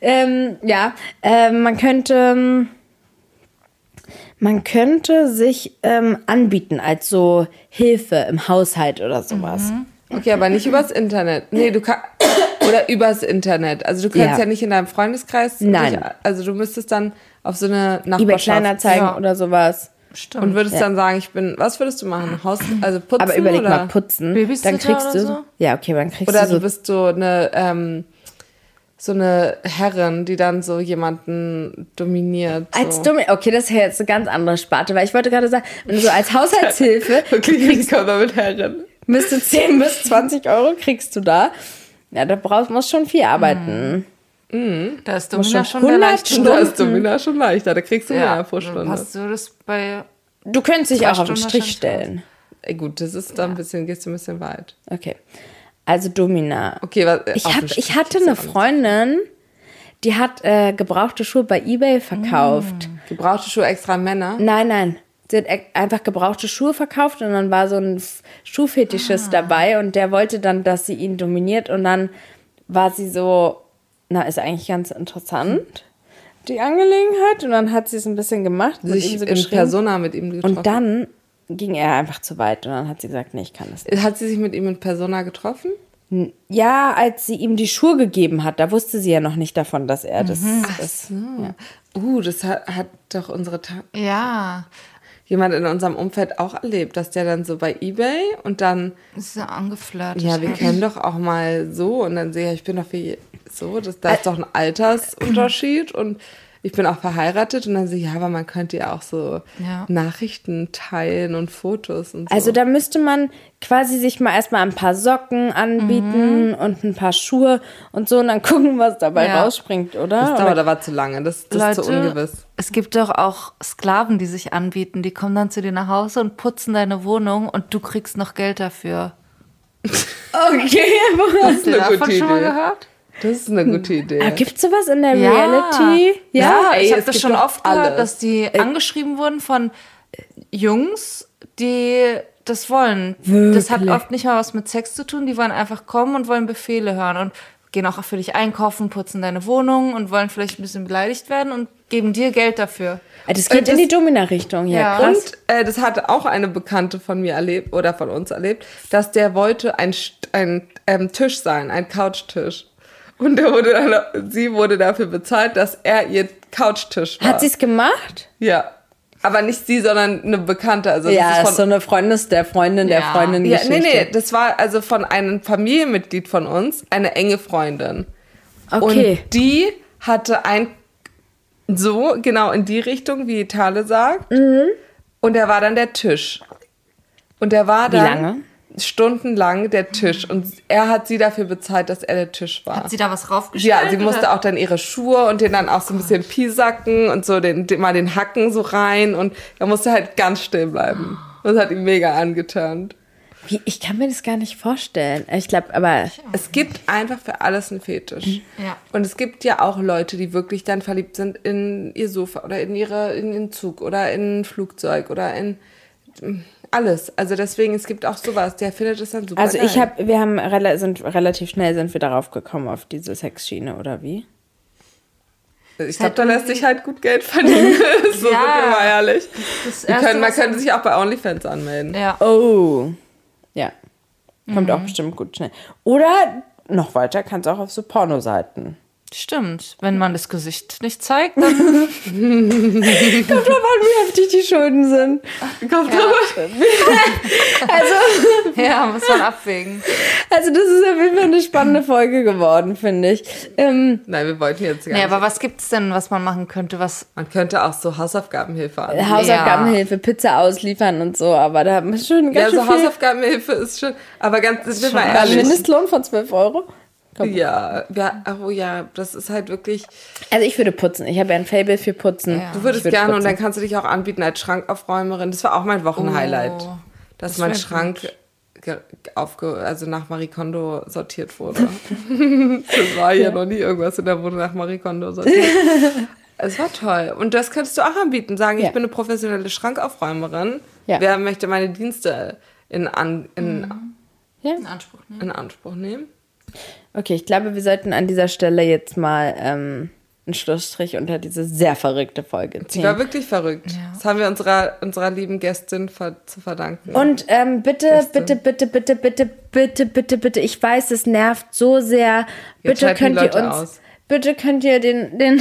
Ähm, ja, ähm, man könnte, ähm, man könnte sich ähm, anbieten als so Hilfe im Haushalt oder sowas. Okay, aber nicht übers Internet. Nee, du kannst. Oder übers Internet. Also du kannst Ja. ja, nicht in deinem Freundeskreis. Nein. dich- Also du müsstest dann auf so eine Nachbarschaft. Kleinanzeigen Ja. oder sowas. Stimmt. Und würdest dann sagen, ich bin. Was würdest du machen? Haus, also putzen Aber überleg oder? mal, putzen. Babysitter Dann kriegst oder du. so? Ja, okay, dann kriegst Oder du so. du bist so eine ähm, so eine Herrin, die dann so jemanden dominiert. So. Als Domi okay, das ist ja jetzt eine ganz andere Sparte, weil ich wollte gerade sagen, wenn du so als Haushaltshilfe Wirklich, ich komme mit Herren. müsste 10 bis 20 Euro kriegst du da. Ja, da brauchst musst schon viel arbeiten. Da ist Domina schon schon der 100 leichte. Da ist Domina schon leichter, da kriegst du mehr pro Stunde. Hast du das bei. Du könntest dich auch auf den Strich stellen. Ey, gut, das ist dann ein bisschen, gehst du ein bisschen weit. Okay. Also Domina. Okay, was, Ich, hab, ich hatte eine. Freundin, die hat äh, gebrauchte Schuhe bei Ebay verkauft. Gebrauchte Schuhe extra Männer. Nein, nein. Sie hat e- einfach gebrauchte Schuhe verkauft und dann war so ein Schuhfetischist Ah. dabei und der wollte dann, dass sie ihn dominiert und dann war sie so, na, ist eigentlich ganz interessant, die Angelegenheit. Und dann hat sie es ein bisschen gemacht, Sich so in. Persona mit ihm getroffen. Und dann ging er einfach zu weit und dann hat sie gesagt, nee, ich kann das nicht. Hat sie sich mit ihm in Persona getroffen? Ja, als sie ihm die Schuhe gegeben hat, da wusste sie ja noch nicht davon, dass er das ist. Uh, das hat, hat doch unsere Ta Ja, jemand in unserem Umfeld auch erlebt, dass der dann so bei Ebay und dann, ist ja angeflirtet. ja, wir kennen doch auch mal so und dann sehe ich, ich bin doch wie so, das, da ist doch ein Altersunterschied und ich bin auch verheiratet und dann sehe ich, ja, aber man könnte ja auch so Ja. Nachrichten teilen und Fotos und so. Also da müsste man quasi sich mal erstmal ein paar Socken anbieten und ein paar Schuhe und so und dann gucken, was dabei Ja. rausspringt, oder? das dauert aber zu lange, das, das ist zu ungewiss. Es gibt doch auch Sklaven, die sich anbieten. Die kommen dann zu dir nach Hause und putzen deine Wohnung und du kriegst noch Geld dafür. Okay, Hast du davon schon mal gehört? Das ist eine gute Idee. aber gibt's sowas in der Reality? Ja, ey, ich habe es das gibt schon oft gehört, alles. dass die angeschrieben wurden von Jungs, die das wollen. Das hat Wirklich? oft nicht mal was mit Sex zu tun. Die wollen einfach kommen und wollen Befehle hören und gehen auch für dich einkaufen, putzen deine Wohnung und wollen vielleicht ein bisschen beleidigt werden und geben dir Geld dafür. Das geht Äh, in die das- Domina-Richtung, ja, Ja. krass. Und äh, das hatte auch eine Bekannte von mir erlebt oder von uns erlebt, dass der wollte ein, St- ein ähm, Tisch sein, ein Couchtisch. Und der wurde dann, sie wurde dafür bezahlt, dass er ihr Couchtisch war. Hat sie es gemacht? Ja. Aber nicht sie, sondern eine Bekannte. Also ja, das ist ist so von, eine Freundin der Freundin der Ja. Freundin ja, nee, nee, das war also von einem Familienmitglied von uns, eine enge Freundin. Okay. Und die hatte ein so genau in die Richtung, wie Tale sagt. Und er war dann der Tisch. Und er war Wie dann lange? Stundenlang der Tisch. Und er hat sie dafür bezahlt, dass er der Tisch war. Hat sie da was raufgestellt? ja, sie musste oder? auch dann ihre Schuhe und den dann auch so ein bisschen piesacken und so den, den, mal den Hacken so rein. Und er musste halt ganz still bleiben. Das hat ihn mega angeturnt. Wie, ich kann mir das gar nicht vorstellen. Ich glaube, aber Es gibt einfach für alles einen Fetisch. Ja. Und es gibt ja auch Leute, die wirklich dann verliebt sind in ihr Sofa oder in ihre in den Zug oder in ein Flugzeug oder in alles. Also deswegen, es gibt auch sowas, der findet es dann super also ich habe, wir haben rela sind relativ schnell sind wir darauf gekommen auf diese Sexschiene oder wie? Ich glaube, da lässt sich halt gut Geld verdienen. so Ja. sind wir mal ehrlich. Können, man könnte sich auch bei OnlyFans anmelden. Ja. Oh, ja, kommt Mhm. auch bestimmt gut schnell. Oder noch weiter kannst du auch auf so Pornoseiten. Stimmt. Wenn man das Gesicht nicht zeigt, dann Kommt drauf an, wie heftig die Schulden sind. Kommt drauf. ja, muss man abwägen. Also das ist auf jeden Fall eine spannende Folge geworden, finde ich. Ähm, Nein, wir wollten jetzt gar Nee, nicht. aber was gibt's denn, was man machen könnte, was Man könnte auch so Hausaufgabenhilfe anbieten. Hausaufgabenhilfe, Pizza ausliefern und so, aber da ist schon Ja, ganz so schön viel. Hausaufgabenhilfe ist schon, aber ganz, sind wir mal ehrlich. Mindestlohn von 12 Euro? Komm. Ja, ja, oh ja, das ist halt wirklich. Also ich würde putzen. Ich habe ja ein Fable für Putzen. Ja. Du würdest würde gerne und putzen. dann kannst du dich auch anbieten als Schrankaufräumerin. Das war auch mein Wochenhighlight, Oh, dass das mein Schrank ge- aufge also nach Marie Kondo sortiert wurde. das war ja noch nie irgendwas in der Wohnung nach Marie Kondo sortiert. Es war toll. Und das könntest du auch anbieten. Sagen, Ja. ich bin eine professionelle Schrankaufräumerin. Ja. Wer möchte meine Dienste in, an, in, in Anspruch nehmen? in Anspruch nehmen? Okay, ich glaube, wir sollten an dieser Stelle jetzt mal ähm, einen Schlussstrich unter diese sehr verrückte Folge Die war ziehen. wirklich verrückt. Das haben wir unserer, unserer lieben Gästin ver zu verdanken. Und ähm, bitte, Beste. bitte, bitte, bitte, bitte, bitte, bitte, bitte, ich weiß, es nervt so sehr. Jetzt Bitte könnt ihr uns, aus. Bitte könnt ihr den, den,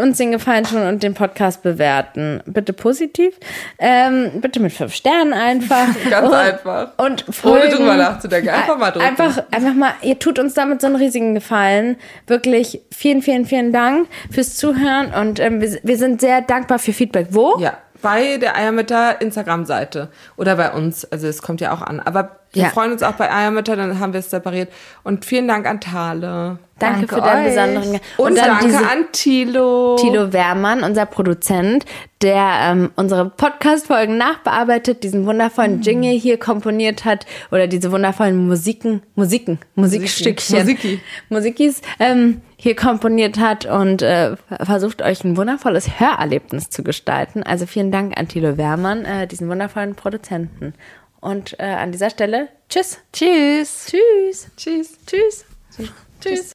uns den Gefallen tun und den Podcast bewerten. Bitte positiv. Ähm, bitte mit fünf Sternen einfach. Ganz und, einfach. Und folgen, Ohne drüber nachzudenken. Einfach mal drücken. Einfach, einfach mal, ihr tut uns damit so einen riesigen Gefallen. Wirklich vielen, vielen, vielen Dank fürs Zuhören und ähm, wir, wir sind sehr dankbar für Feedback. Wo? Ja, bei der Eiermütter Instagram-Seite oder bei uns. Also es kommt ja auch an. Aber wir Ja. freuen uns auch bei Eiermütter, dann haben wir es separiert. Und vielen Dank an Thale. Danke, Danke für deinen euch. besonderen Ge- Und, dann danke diese- an Tilo. Tilo Wehrmann, unser Produzent, der ähm, unsere Podcast-Folgen nachbearbeitet, diesen wundervollen Jingle hier komponiert hat oder diese wundervollen Musiken, Musiken, Musikstückchen, Musiki. Musikis ähm, hier komponiert hat und äh, versucht euch ein wundervolles Hörerlebnis zu gestalten. Also vielen Dank an Tilo Wehrmann, äh, diesen wundervollen Produzenten. Und äh, an dieser Stelle, tschüss. Tschüss. Tschüss. Tschüss. Tschüss. Tschüss.